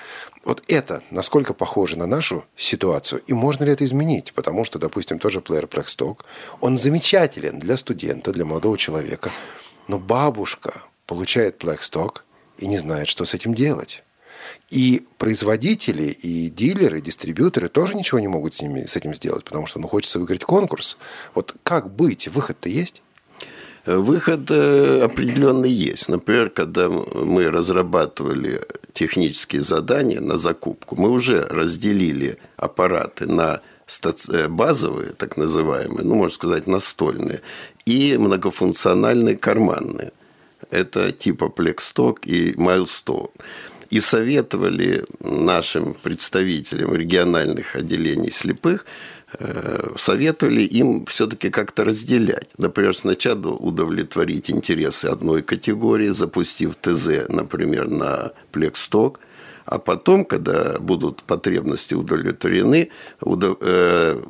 Вот это насколько похоже на нашу ситуацию, и можно ли это изменить? Потому что, допустим, тот же плеер Blackstock, он замечателен для студента, для молодого человека, но бабушка получает Blackstock и не знает, что с этим делать. И производители, и дилеры, и дистрибьюторы тоже ничего не могут с, ними, с этим сделать, потому что ну, хочется выиграть конкурс. Вот как быть? Выход-то есть? Выход э, определенный есть. Например, когда мы разрабатывали технические задания на закупку, мы уже разделили аппараты на э, базовые, так называемые, ну, можно сказать, настольные, и многофункциональные карманные. Это типа Plextalk и Milestone. И советовали нашим представителям региональных отделений слепых э, советовали им все-таки как-то разделять. Например, сначала удовлетворить интересы одной категории, запустив ТЗ, например, на Plextalk, а потом, когда будут потребности удовлетворены, удов- э,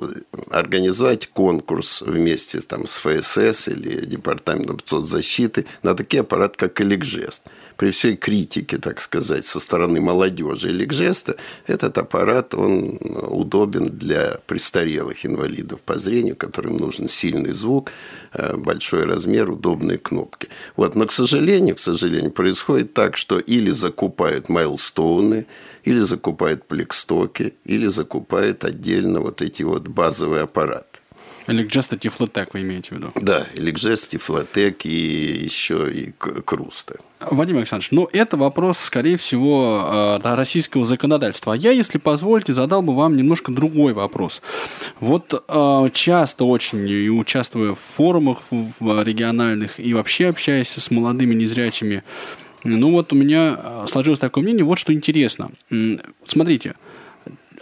организовать конкурс вместе там, с ФСС или Департаментом соцзащиты на такие аппараты, как Элекжест. При всей критике, так сказать, со стороны молодежи Элекжеста, этот аппарат, он удобен для престарелых инвалидов по зрению, которым нужен сильный звук, э, большой размер, удобные кнопки. Вот. Но, к сожалению, к сожалению, происходит так, что или закупают майлстоуны, или закупают плекстоки, или закупают отдельно вот эти вот базовые аппараты. Эликджест и Тифлотек вы имеете в виду? Да, Эликжест, Тифлотек и еще и К- Круста. Владимир Александрович, ну это вопрос, скорее всего, э, российского законодательства. А я, если позволите, задал бы вам немножко другой вопрос. Вот э, часто очень, и участвуя в форумах в- региональных, и вообще общаясь с молодыми незрячими, ну вот у меня э, сложилось такое мнение, вот что интересно. Смотрите,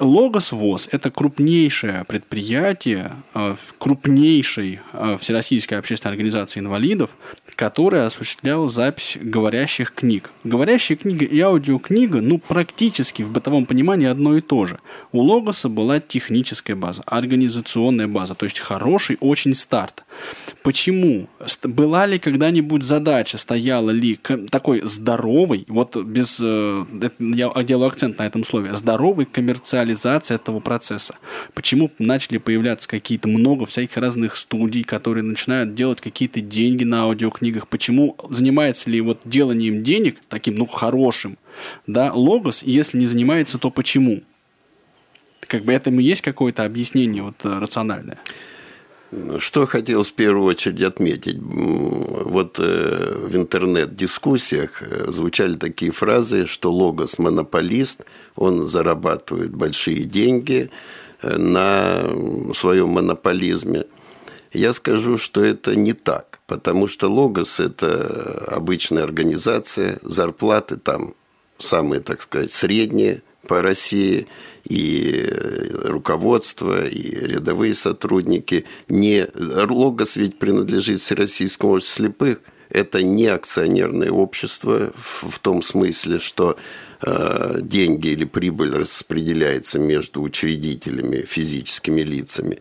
Логос ВОЗ – это крупнейшее предприятие э, крупнейшей э, Всероссийской общественной организации инвалидов, которая осуществляла запись говорящих книг. Говорящая книга и аудиокнига, ну, практически в бытовом понимании одно и то же. У Логоса была техническая база, организационная база, то есть хороший очень старт. Почему? Была ли когда-нибудь задача, стояла ли такой здоровый, вот без, э, я делаю акцент на этом слове, здоровой коммерциализации этого процесса? Почему начали появляться какие-то много всяких разных студий, которые начинают делать какие-то деньги на аудиокнигах? Почему занимается ли вот деланием денег таким, ну, хорошим, да, логос, если не занимается, то почему? Как бы этому есть какое-то объяснение вот э, рациональное? Что хотел в первую очередь отметить? Вот э, в интернет-дискуссиях э, звучали такие фразы, что Логос монополист, он зарабатывает большие деньги э, на своем монополизме. Я скажу, что это не так, потому что Логос – это обычная организация, зарплаты там самые, так сказать, средние по России, и руководство, и рядовые сотрудники. Не... Логос ведь принадлежит Всероссийскому обществу слепых. Это не акционерное общество в, в том смысле, что э, деньги или прибыль распределяется между учредителями, физическими лицами.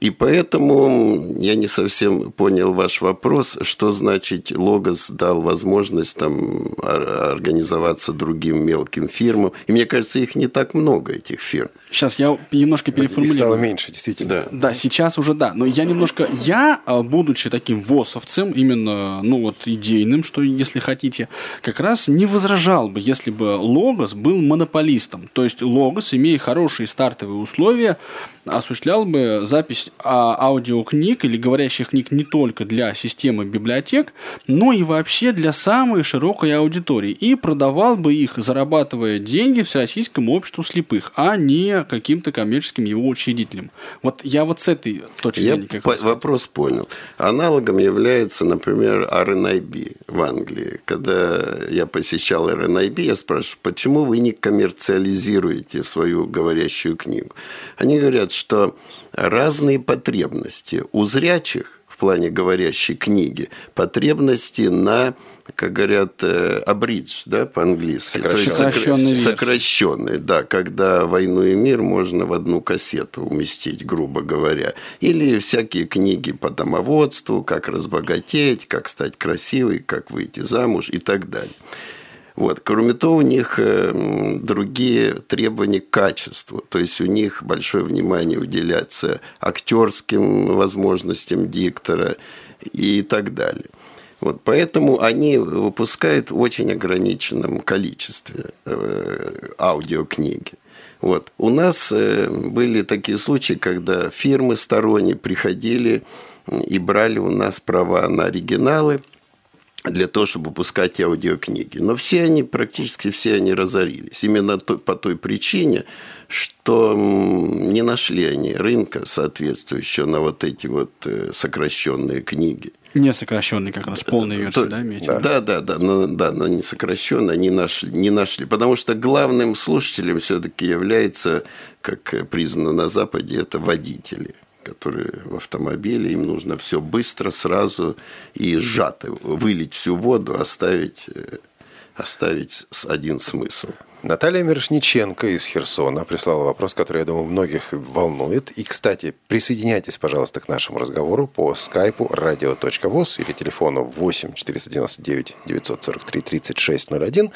И поэтому я не совсем понял ваш вопрос, что значит Логос дал возможность там ор- организоваться другим мелким фирмам. И мне кажется, их не так много, этих фирм. Сейчас я немножко Их переформулирую. стало меньше, действительно. Да. Да, сейчас уже да. Но я немножко, я, а, будучи таким ВОСовцем, именно, ну вот, идейным, что если хотите, как раз не возражал бы, если бы Логос был монополистом. То есть Логос, имея хорошие стартовые условия, осуществлял бы запись а, аудиокниг или говорящих книг не только для системы библиотек, но и вообще для самой широкой аудитории. И продавал бы их, зарабатывая деньги Всероссийскому обществу слепых, а не каким-то коммерческим его учредителем. Вот я вот с этой точки Я зрения как по- вопрос понял. Аналогом является, например, RNIB в Англии. Когда я посещал RNIB, я спрашиваю, почему вы не коммерциализируете свою говорящую книгу? Они говорят, что разные потребности у зрячих в плане говорящей книги, потребности на как говорят, э, абридж, да, по-английски. Есть версии. сокращенный, да, когда «Войну и мир» можно в одну кассету уместить, грубо говоря. Или всякие книги по домоводству, как разбогатеть, как стать красивой, как выйти замуж и так далее. Вот. Кроме того, у них э, другие требования к качеству. То есть у них большое внимание уделяется актерским возможностям диктора и так далее. Вот, поэтому они выпускают в очень ограниченном количестве э, аудиокниги. Вот. У нас э, были такие случаи, когда фирмы сторонние приходили и брали у нас права на оригиналы для того, чтобы выпускать аудиокниги. Но все они, практически все они разорились. Именно по той причине, что не нашли они рынка соответствующего на вот эти вот э, сокращенные книги. Не сокращенный как раз, полная версия, То- да, имеете? виду? Да, да, да, но, да, но не сокращенно, не нашли, не нашли. Потому что главным слушателем все-таки является, как признано на Западе, это водители которые в автомобиле, им нужно все быстро, сразу и сжато. Вылить всю воду, оставить, э, оставить один смысл. Наталья Мирошниченко из Херсона прислала вопрос, который, я думаю, многих волнует. И, кстати, присоединяйтесь, пожалуйста, к нашему разговору по скайпу radio.voz или телефону 8 499 943 3601.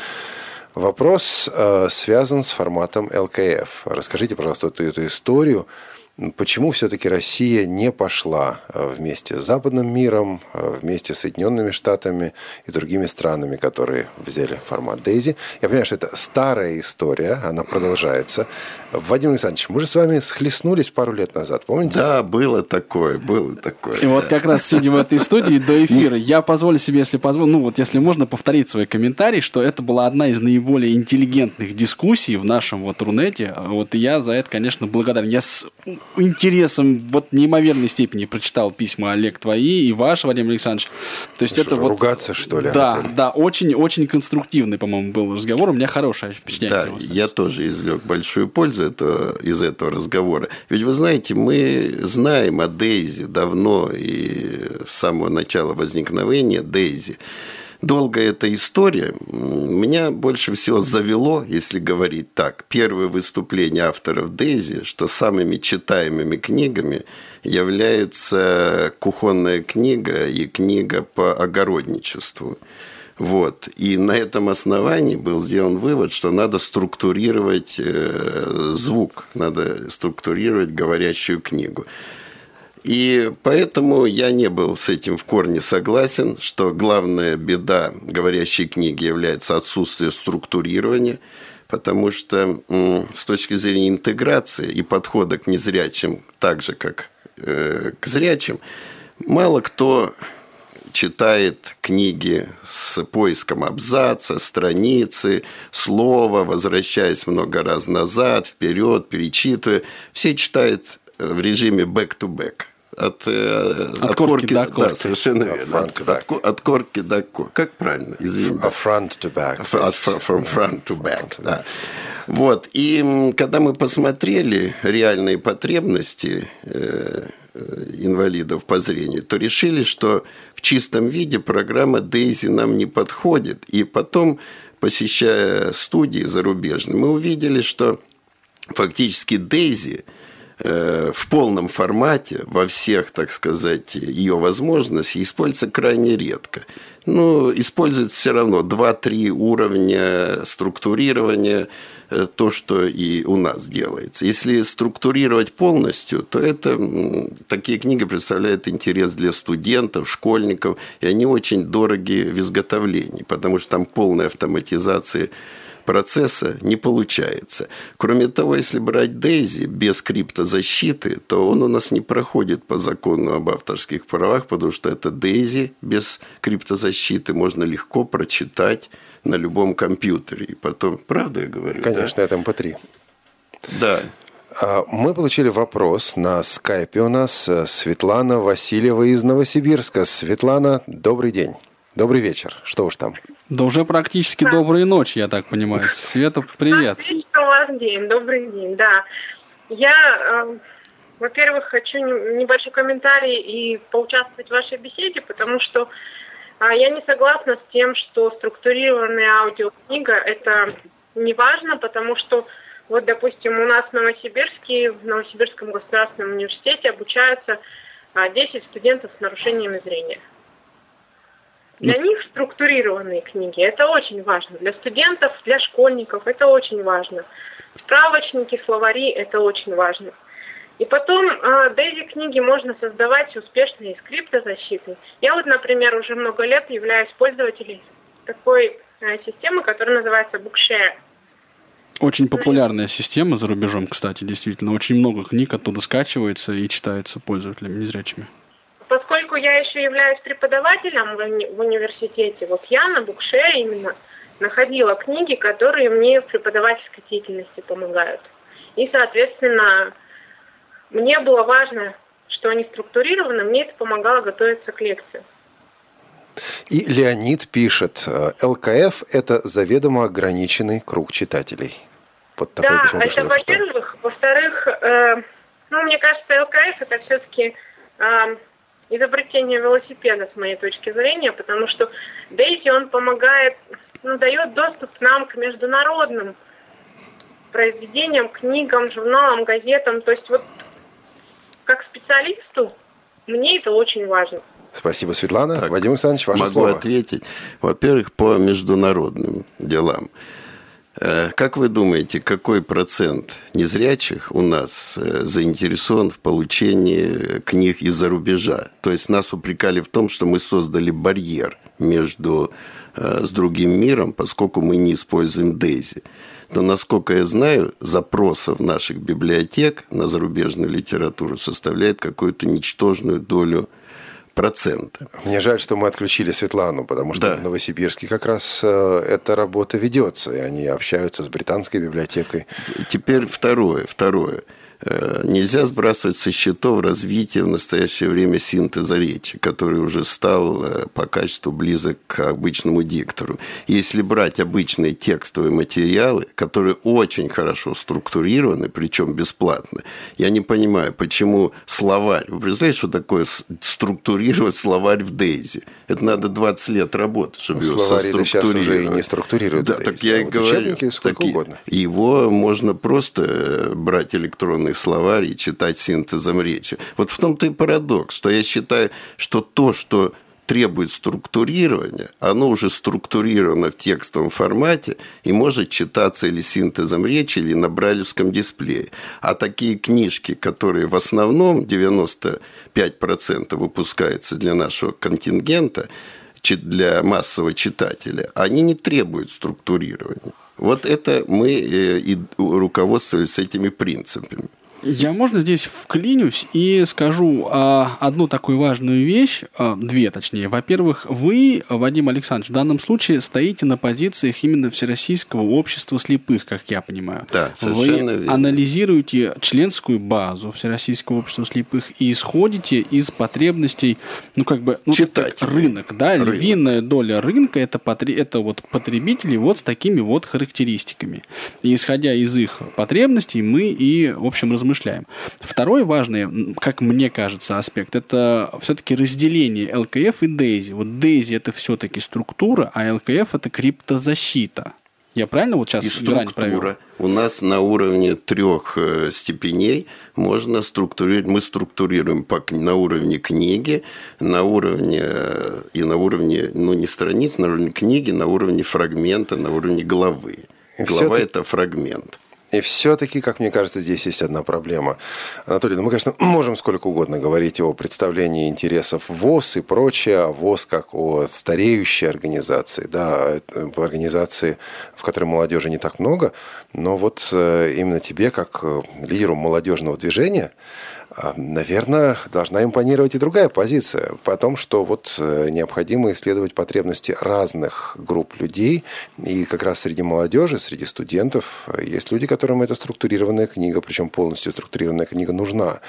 Вопрос э, связан с форматом ЛКФ. Расскажите, пожалуйста, эту, эту историю. Почему все-таки Россия не пошла э, вместе с западным миром, э, вместе с Соединенными Штатами и другими странами, которые взяли формат Дейзи? Я понимаю, что это старая история, она продолжается. Вадим Александрович, мы же с вами схлестнулись пару лет назад, помните? Да, было такое, было такое. И вот как раз сидя в этой студии до эфира, я позволю себе, если позволю, ну вот если можно, повторить свой комментарий, что это была одна из наиболее интеллигентных дискуссий в нашем вот Рунете. Вот и я за это, конечно, благодарен. Я с интересом вот неимоверной степени прочитал письма Олег твои и ваш, Вадим Александрович. То есть это вот... Ругаться, что ли? Да, Анатолий? да, очень-очень конструктивный, по-моему, был разговор. У меня хорошее впечатление. Да, я тоже извлек большую пользу этого, из этого разговора. Ведь вы знаете, мы знаем о Дейзи давно и с самого начала возникновения Дейзи. Долгая эта история. Меня больше всего завело, если говорить так, первое выступление авторов Дейзи, что самыми читаемыми книгами является кухонная книга и книга по огородничеству. Вот. И на этом основании был сделан вывод, что надо структурировать э, звук, надо структурировать говорящую книгу. И поэтому я не был с этим в корне согласен, что главная беда говорящей книги является отсутствие структурирования, потому что с точки зрения интеграции и подхода к незрячим, так же как э, к зрячим, мало кто читает книги с поиском абзаца, страницы, слова, возвращаясь много раз назад, вперед, перечитывая. Все читают в режиме back-to-back. От, э, от, от корки, корки до корки. Да, совершенно верно. От, от, от корки до корки. Как правильно? Извините. От front to back. От, from front to back, да. Вот. И когда мы посмотрели реальные потребности э, Э, инвалидов по зрению, то решили, что в чистом виде программа Дейзи нам не подходит. И потом, посещая студии зарубежные, мы увидели, что фактически Дейзи в полном формате, во всех, так сказать, ее возможностей, используется крайне редко. Но используется все равно 2-3 уровня структурирования – Э, то, что и у нас делается. Если структурировать полностью, то это такие книги представляют интерес для студентов, школьников, и они очень дороги в изготовлении, потому что там полная автоматизация процесса не получается. Кроме того, если брать Дейзи без криптозащиты, то он у нас не проходит по закону об авторских правах, потому что это Дейзи без криптозащиты можно легко прочитать на любом компьютере. И потом, правда я говорю? Конечно, да? это MP3. Да. Мы получили вопрос на скайпе у нас э, Светлана Васильева из Новосибирска. Светлана, добрый день. Добрый вечер. Что уж там? Да уже практически да. доброй ночи, я так понимаю. Света, привет. Отлично у вас день, добрый день, да. Я, э, во-первых, хочу небольшой комментарий и поучаствовать в вашей беседе, потому что а я не согласна с тем, что структурированная аудиокнига – это не важно, потому что, вот, допустим, у нас в Новосибирске, в Новосибирском государственном университете обучаются 10 а, студентов с нарушениями зрения. Для ну. них структурированные книги – это очень важно. Для студентов, для школьников это очень важно. Справочники, словари – это очень важно. И потом э, Дейзи книги можно создавать успешно и скриптозащитой. Я вот, например, уже много лет являюсь пользователем такой э, системы, которая называется Bookshare. Очень популярная система за рубежом, кстати, действительно. Очень много книг оттуда скачивается и читается пользователями незрячими. Я еще являюсь преподавателем в, уни- в университете, вот я на Bookshare именно находила книги, которые мне в преподавательской деятельности помогают. И, соответственно, мне было важно, что они структурированы, мне это помогало готовиться к лекции. И Леонид пишет, э, ЛКФ – это заведомо ограниченный круг читателей. Вот такое да, письмо это во-первых. Во-вторых, э, ну, мне кажется, ЛКФ – это все-таки э, изобретение велосипеда, с моей точки зрения, потому что Дейзи, он помогает, ну, дает доступ нам к международным произведениям, книгам, журналам, газетам. То есть вот как специалисту мне это очень важно. Спасибо, Светлана. Так, Вадим Александрович, ваше могу слово. ответить. Во-первых, по международным делам. Э, как вы думаете, какой процент незрячих у нас э, заинтересован в получении книг из-за рубежа? То есть нас упрекали в том, что мы создали барьер между э, с другим миром, поскольку мы не используем Дейзи. Но, насколько я знаю, запросов наших библиотек на зарубежную литературу составляет какую-то ничтожную долю процента. Мне жаль, что мы отключили Светлану, потому что да. в Новосибирске как раз э, эта работа ведется, и они общаются с британской библиотекой. Теперь второе, второе. Э, нельзя сбрасывать со счетов развитие в настоящее время синтеза речи, который уже стал э, по качеству близок к обычному диктору. Если брать обычные текстовые материалы, которые очень хорошо структурированы, причем бесплатно, я не понимаю, почему словарь... Вы представляете, что такое структурировать словарь в Дейзи? Это надо 20 лет работать, чтобы ну, его соструктурировать. сейчас уже и не структурируют. Да, так я и вот говорю. сколько так угодно. Его можно просто э, брать электронный современный словарь и читать синтезом речи. Вот в том-то и парадокс, что я считаю, что то, что требует структурирования, оно уже структурировано в текстовом формате и может читаться или синтезом речи, или на брайлевском дисплее. А такие книжки, которые в основном 95% выпускаются для нашего контингента, для массового читателя, они не требуют структурирования. Вот это мы э, и руководствовались этими принципами. Я, можно, здесь вклинюсь и скажу а, одну такую важную вещь, а, две точнее. Во-первых, вы, Вадим Александрович, в данном случае стоите на позициях именно Всероссийского общества слепых, как я понимаю. Да, совершенно Вы верно. анализируете членскую базу Всероссийского общества слепых и исходите из потребностей, ну, как бы, ну, Читать. рынок, да, Рынок. львиная доля рынка это, потре- это вот потребители вот с такими вот характеристиками. И исходя из их потребностей, мы и, в общем, размышляем размышляем. Второй важный, как мне кажется, аспект, это все-таки разделение ЛКФ и DAISY. Вот DAISY это все-таки структура, а ЛКФ это криптозащита. Я правильно вот сейчас и структура. У нас на уровне трех э, степеней можно структурировать. Мы структурируем по, на уровне книги, на уровне э, и на уровне, ну не страниц, на уровне книги, на уровне фрагмента, на уровне главы. И Глава это фрагмент. И все-таки, как мне кажется, здесь есть одна проблема. Анатолий, ну мы, конечно, (clears throat) можем сколько угодно говорить о представлении интересов ВОЗ и прочее, о ВОЗ как о стареющей организации, да, э, организации, в которой молодежи не так много, но вот э, именно тебе, как э, лидеру молодежного движения, а, Наверное, должна импонировать и другая позиция по том, что вот э, необходимо исследовать потребности разных групп людей. И как раз среди молодежи, среди студентов э, есть люди, которым эта структурированная книга, причем полностью структурированная книга нужна.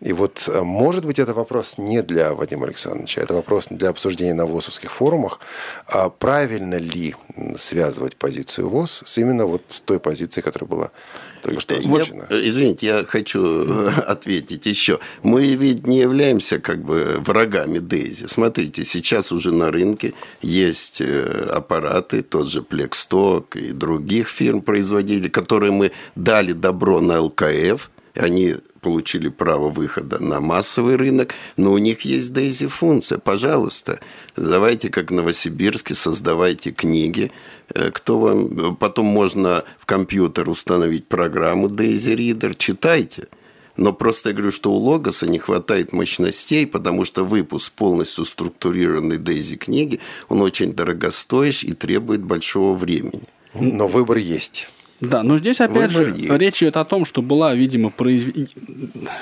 И вот, э, может быть, это вопрос не для Вадима Александровича, это вопрос для обсуждения на ВОЗовских форумах. А правильно ли связывать позицию ВОЗ с именно вот той позицией, которая была только что Я- озвучена? э, извините, я хочу э, (laughs) ответить еще. Мы ведь не являемся как бы врагами Дейзи. Смотрите, сейчас уже на рынке есть э, аппараты, тот же Plextalk и других фирм-производителей, которые мы дали добро на ЛКФ, они получили право выхода на массовый рынок, но у них есть Daisy функция. Пожалуйста, давайте, как в Новосибирске, создавайте книги. Э, Кто вам... Потом можно в компьютер установить программу Daisy Reader, читайте. Но просто я говорю, что у Логоса не хватает мощностей, потому что выпуск полностью структурированной Daisy книги, он очень дорогостоящий и требует большого времени. Но выбор есть. Да, но здесь опять Выбор же есть. речь идет о том, что была, видимо, произве-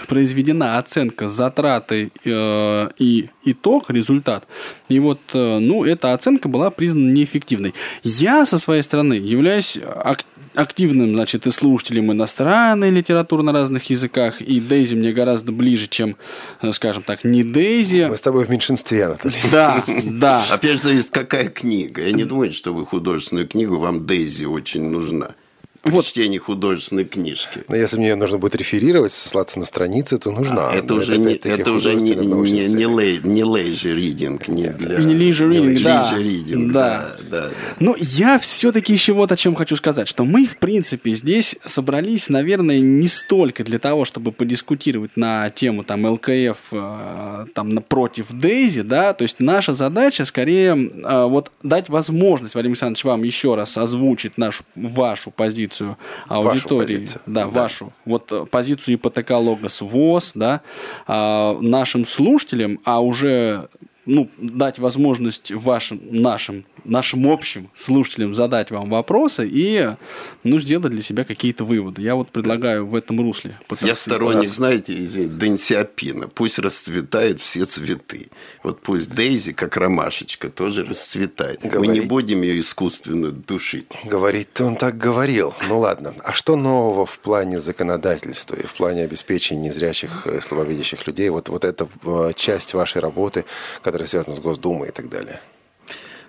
произведена оценка затраты э, и итог, результат. И вот, э, ну, эта оценка была признана неэффективной. Я со своей стороны являюсь ак- активным, значит, и слушателем иностранной литературы на разных языках, и Дейзи мне гораздо ближе, чем, э, скажем так, не Дейзи. Мы с тобой в меньшинстве, Анатолий. Да, да. Опять же, зависит, какая книга. Я не думаю, что вы художественную книгу, вам Дейзи очень нужна. При Вот. чтении художественной книжки. Но если мне нужно будет реферировать, сослаться на страницы, то нужна. А, это Но уже, не, это уже не, не, не, лей, не лейжи ридинг, не для... Не reading, да. reading, Да. да, да, да. Ну, я все-таки еще вот о чем хочу сказать, что мы, в принципе, здесь собрались, наверное, не столько для того, чтобы подискутировать на тему там ЛКФ э, там напротив Дейзи, да, то есть наша задача скорее э, вот дать возможность, Вадим Александрович, вам еще раз озвучить нашу, вашу позицию аудитории. позицию. Да, вашу. Вот э, позицию ипотека Логос ВОЗ, да, а, нашим слушателям, а уже ну, дать возможность вашим, нашим нашим общим слушателям задать вам вопросы и ну, сделать для себя какие-то выводы. Я вот предлагаю в этом русле. Я сторонник, знаете, Денсиапина. Пусть расцветают все цветы. Вот пусть Дейзи, как ромашечка, тоже расцветает. Говорит... Мы не будем ее искусственно душить. Говорит, он так говорил. Ну ладно. А что нового в плане законодательства и в плане обеспечения незрячих, э, слабовидящих людей? Вот, вот эта э, часть вашей работы, которая связана с Госдумой и так далее.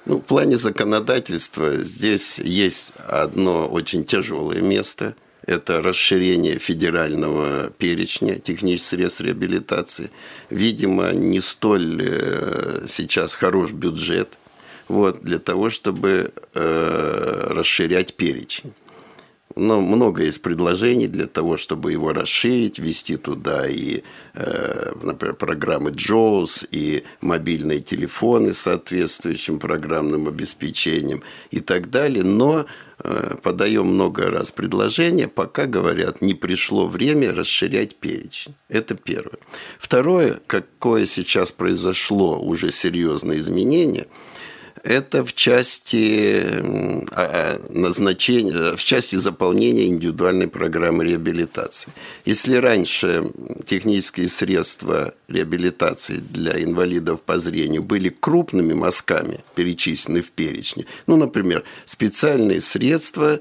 Ну, в плане законодательства здесь есть одно очень тяжелое место. Это расширение федерального перечня технических средств реабилитации. Видимо, не столь э, сейчас хорош бюджет вот, для того, чтобы э, расширять перечень но много есть предложений для того, чтобы его расширить, ввести туда и, э, например, программы JAWS, и мобильные телефоны с соответствующим программным обеспечением и так далее. Но э, подаем много раз предложения, пока, говорят, не пришло время расширять перечень. Это первое. Второе, какое сейчас произошло уже серьезное изменение – это в части а, назначения, в части заполнения индивидуальной программы реабилитации. Если раньше технические средства реабилитации для инвалидов по зрению были крупными мазками, перечислены в перечне, ну, например, специальные средства э,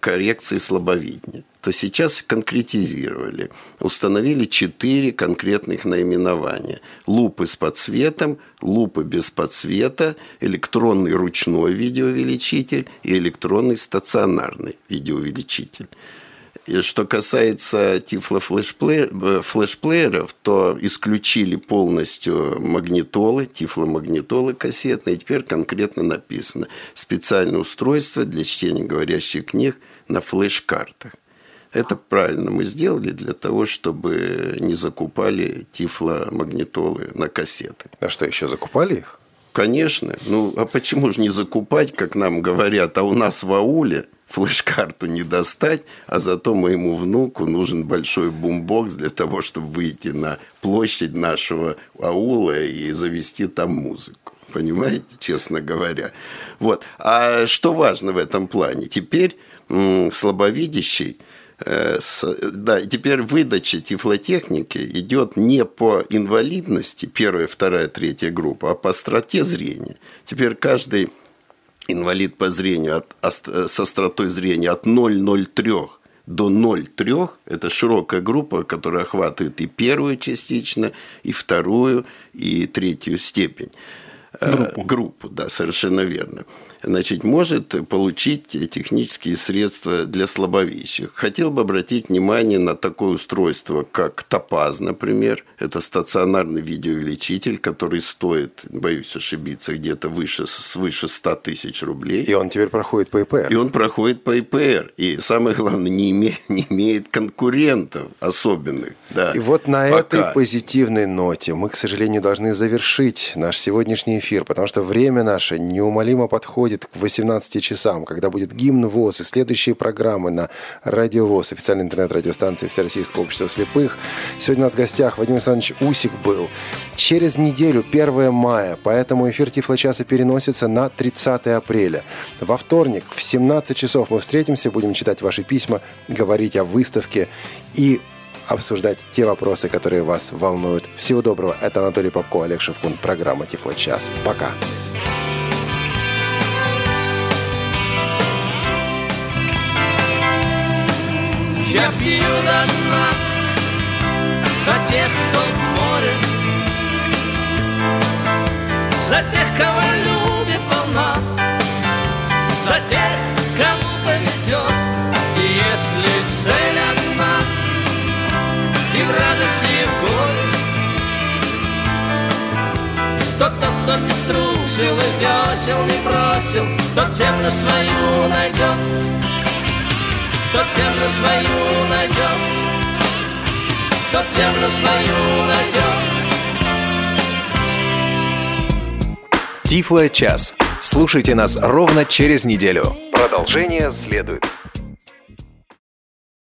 коррекции слабовидения то сейчас конкретизировали. Установили четыре конкретных наименования. Лупы с подсветом, лупы без подсвета, электронный ручной видеоувеличитель и электронный стационарный видеоувеличитель. И что касается тифло-флешплееров, то исключили полностью магнитолы, тифломагнитолы кассетные. И теперь конкретно написано специальное устройство для чтения говорящих книг на флеш-картах. Это правильно мы сделали для того, чтобы не закупали тифломагнитолы на кассеты. А что, еще закупали их? Конечно. Ну, а почему же не закупать, как нам говорят, а у нас в ауле флеш-карту не достать, а зато моему внуку нужен большой бумбокс для того, чтобы выйти на площадь нашего аула и завести там музыку. Понимаете, честно говоря. Вот. А что важно в этом плане? Теперь слабовидящий – Э, да, теперь выдача тифлотехники идет не по инвалидности, первая, вторая, третья группа, а по остроте зрения. Теперь каждый инвалид по зрению от, с остротой зрения от 0,03 до 0,3 – это широкая группа, которая охватывает и первую частично, и вторую, и третью степень. Э, группу. Группу, да, совершенно верно значит, может получить технические средства для слабовидящих. Хотел бы обратить внимание на такое устройство, как Топаз, например. Это стационарный видеоувеличитель, который стоит, боюсь ошибиться, где-то выше, свыше 100 тысяч рублей. И он теперь проходит по ИПР. И он проходит по ИПР. И самое главное, не имеет, (laughs) не имеет конкурентов особенных. Да, и вот на пока. этой позитивной ноте мы, к сожалению, должны завершить наш сегодняшний эфир, потому что время наше неумолимо подходит подходит к 18 часам, когда будет гимн ВОЗ и следующие программы на Радио ВОЗ, официальной интернет-радиостанции Всероссийского общества слепых. Сегодня у нас в гостях Вадим Александрович Усик был. Через неделю, 1 мая, поэтому эфир Тифлочаса переносится на 30 апреля. Во вторник в 17 часов мы встретимся, будем читать ваши письма, говорить о выставке и обсуждать те вопросы, которые вас волнуют. Всего доброго. Это Анатолий Попко, Олег Шевкун. Программа Тифлочас. Пока. Я пью до дна За тех, кто в море За тех, кого любит волна За тех, кому повезет. И если цель одна И в радости, и в горе тот, тот, кто не струсил и весел не бросил, Тот землю свою найдет тот землю свою найдет, тот землю свою найдет. Тифло час. Слушайте нас ровно через неделю. Продолжение следует.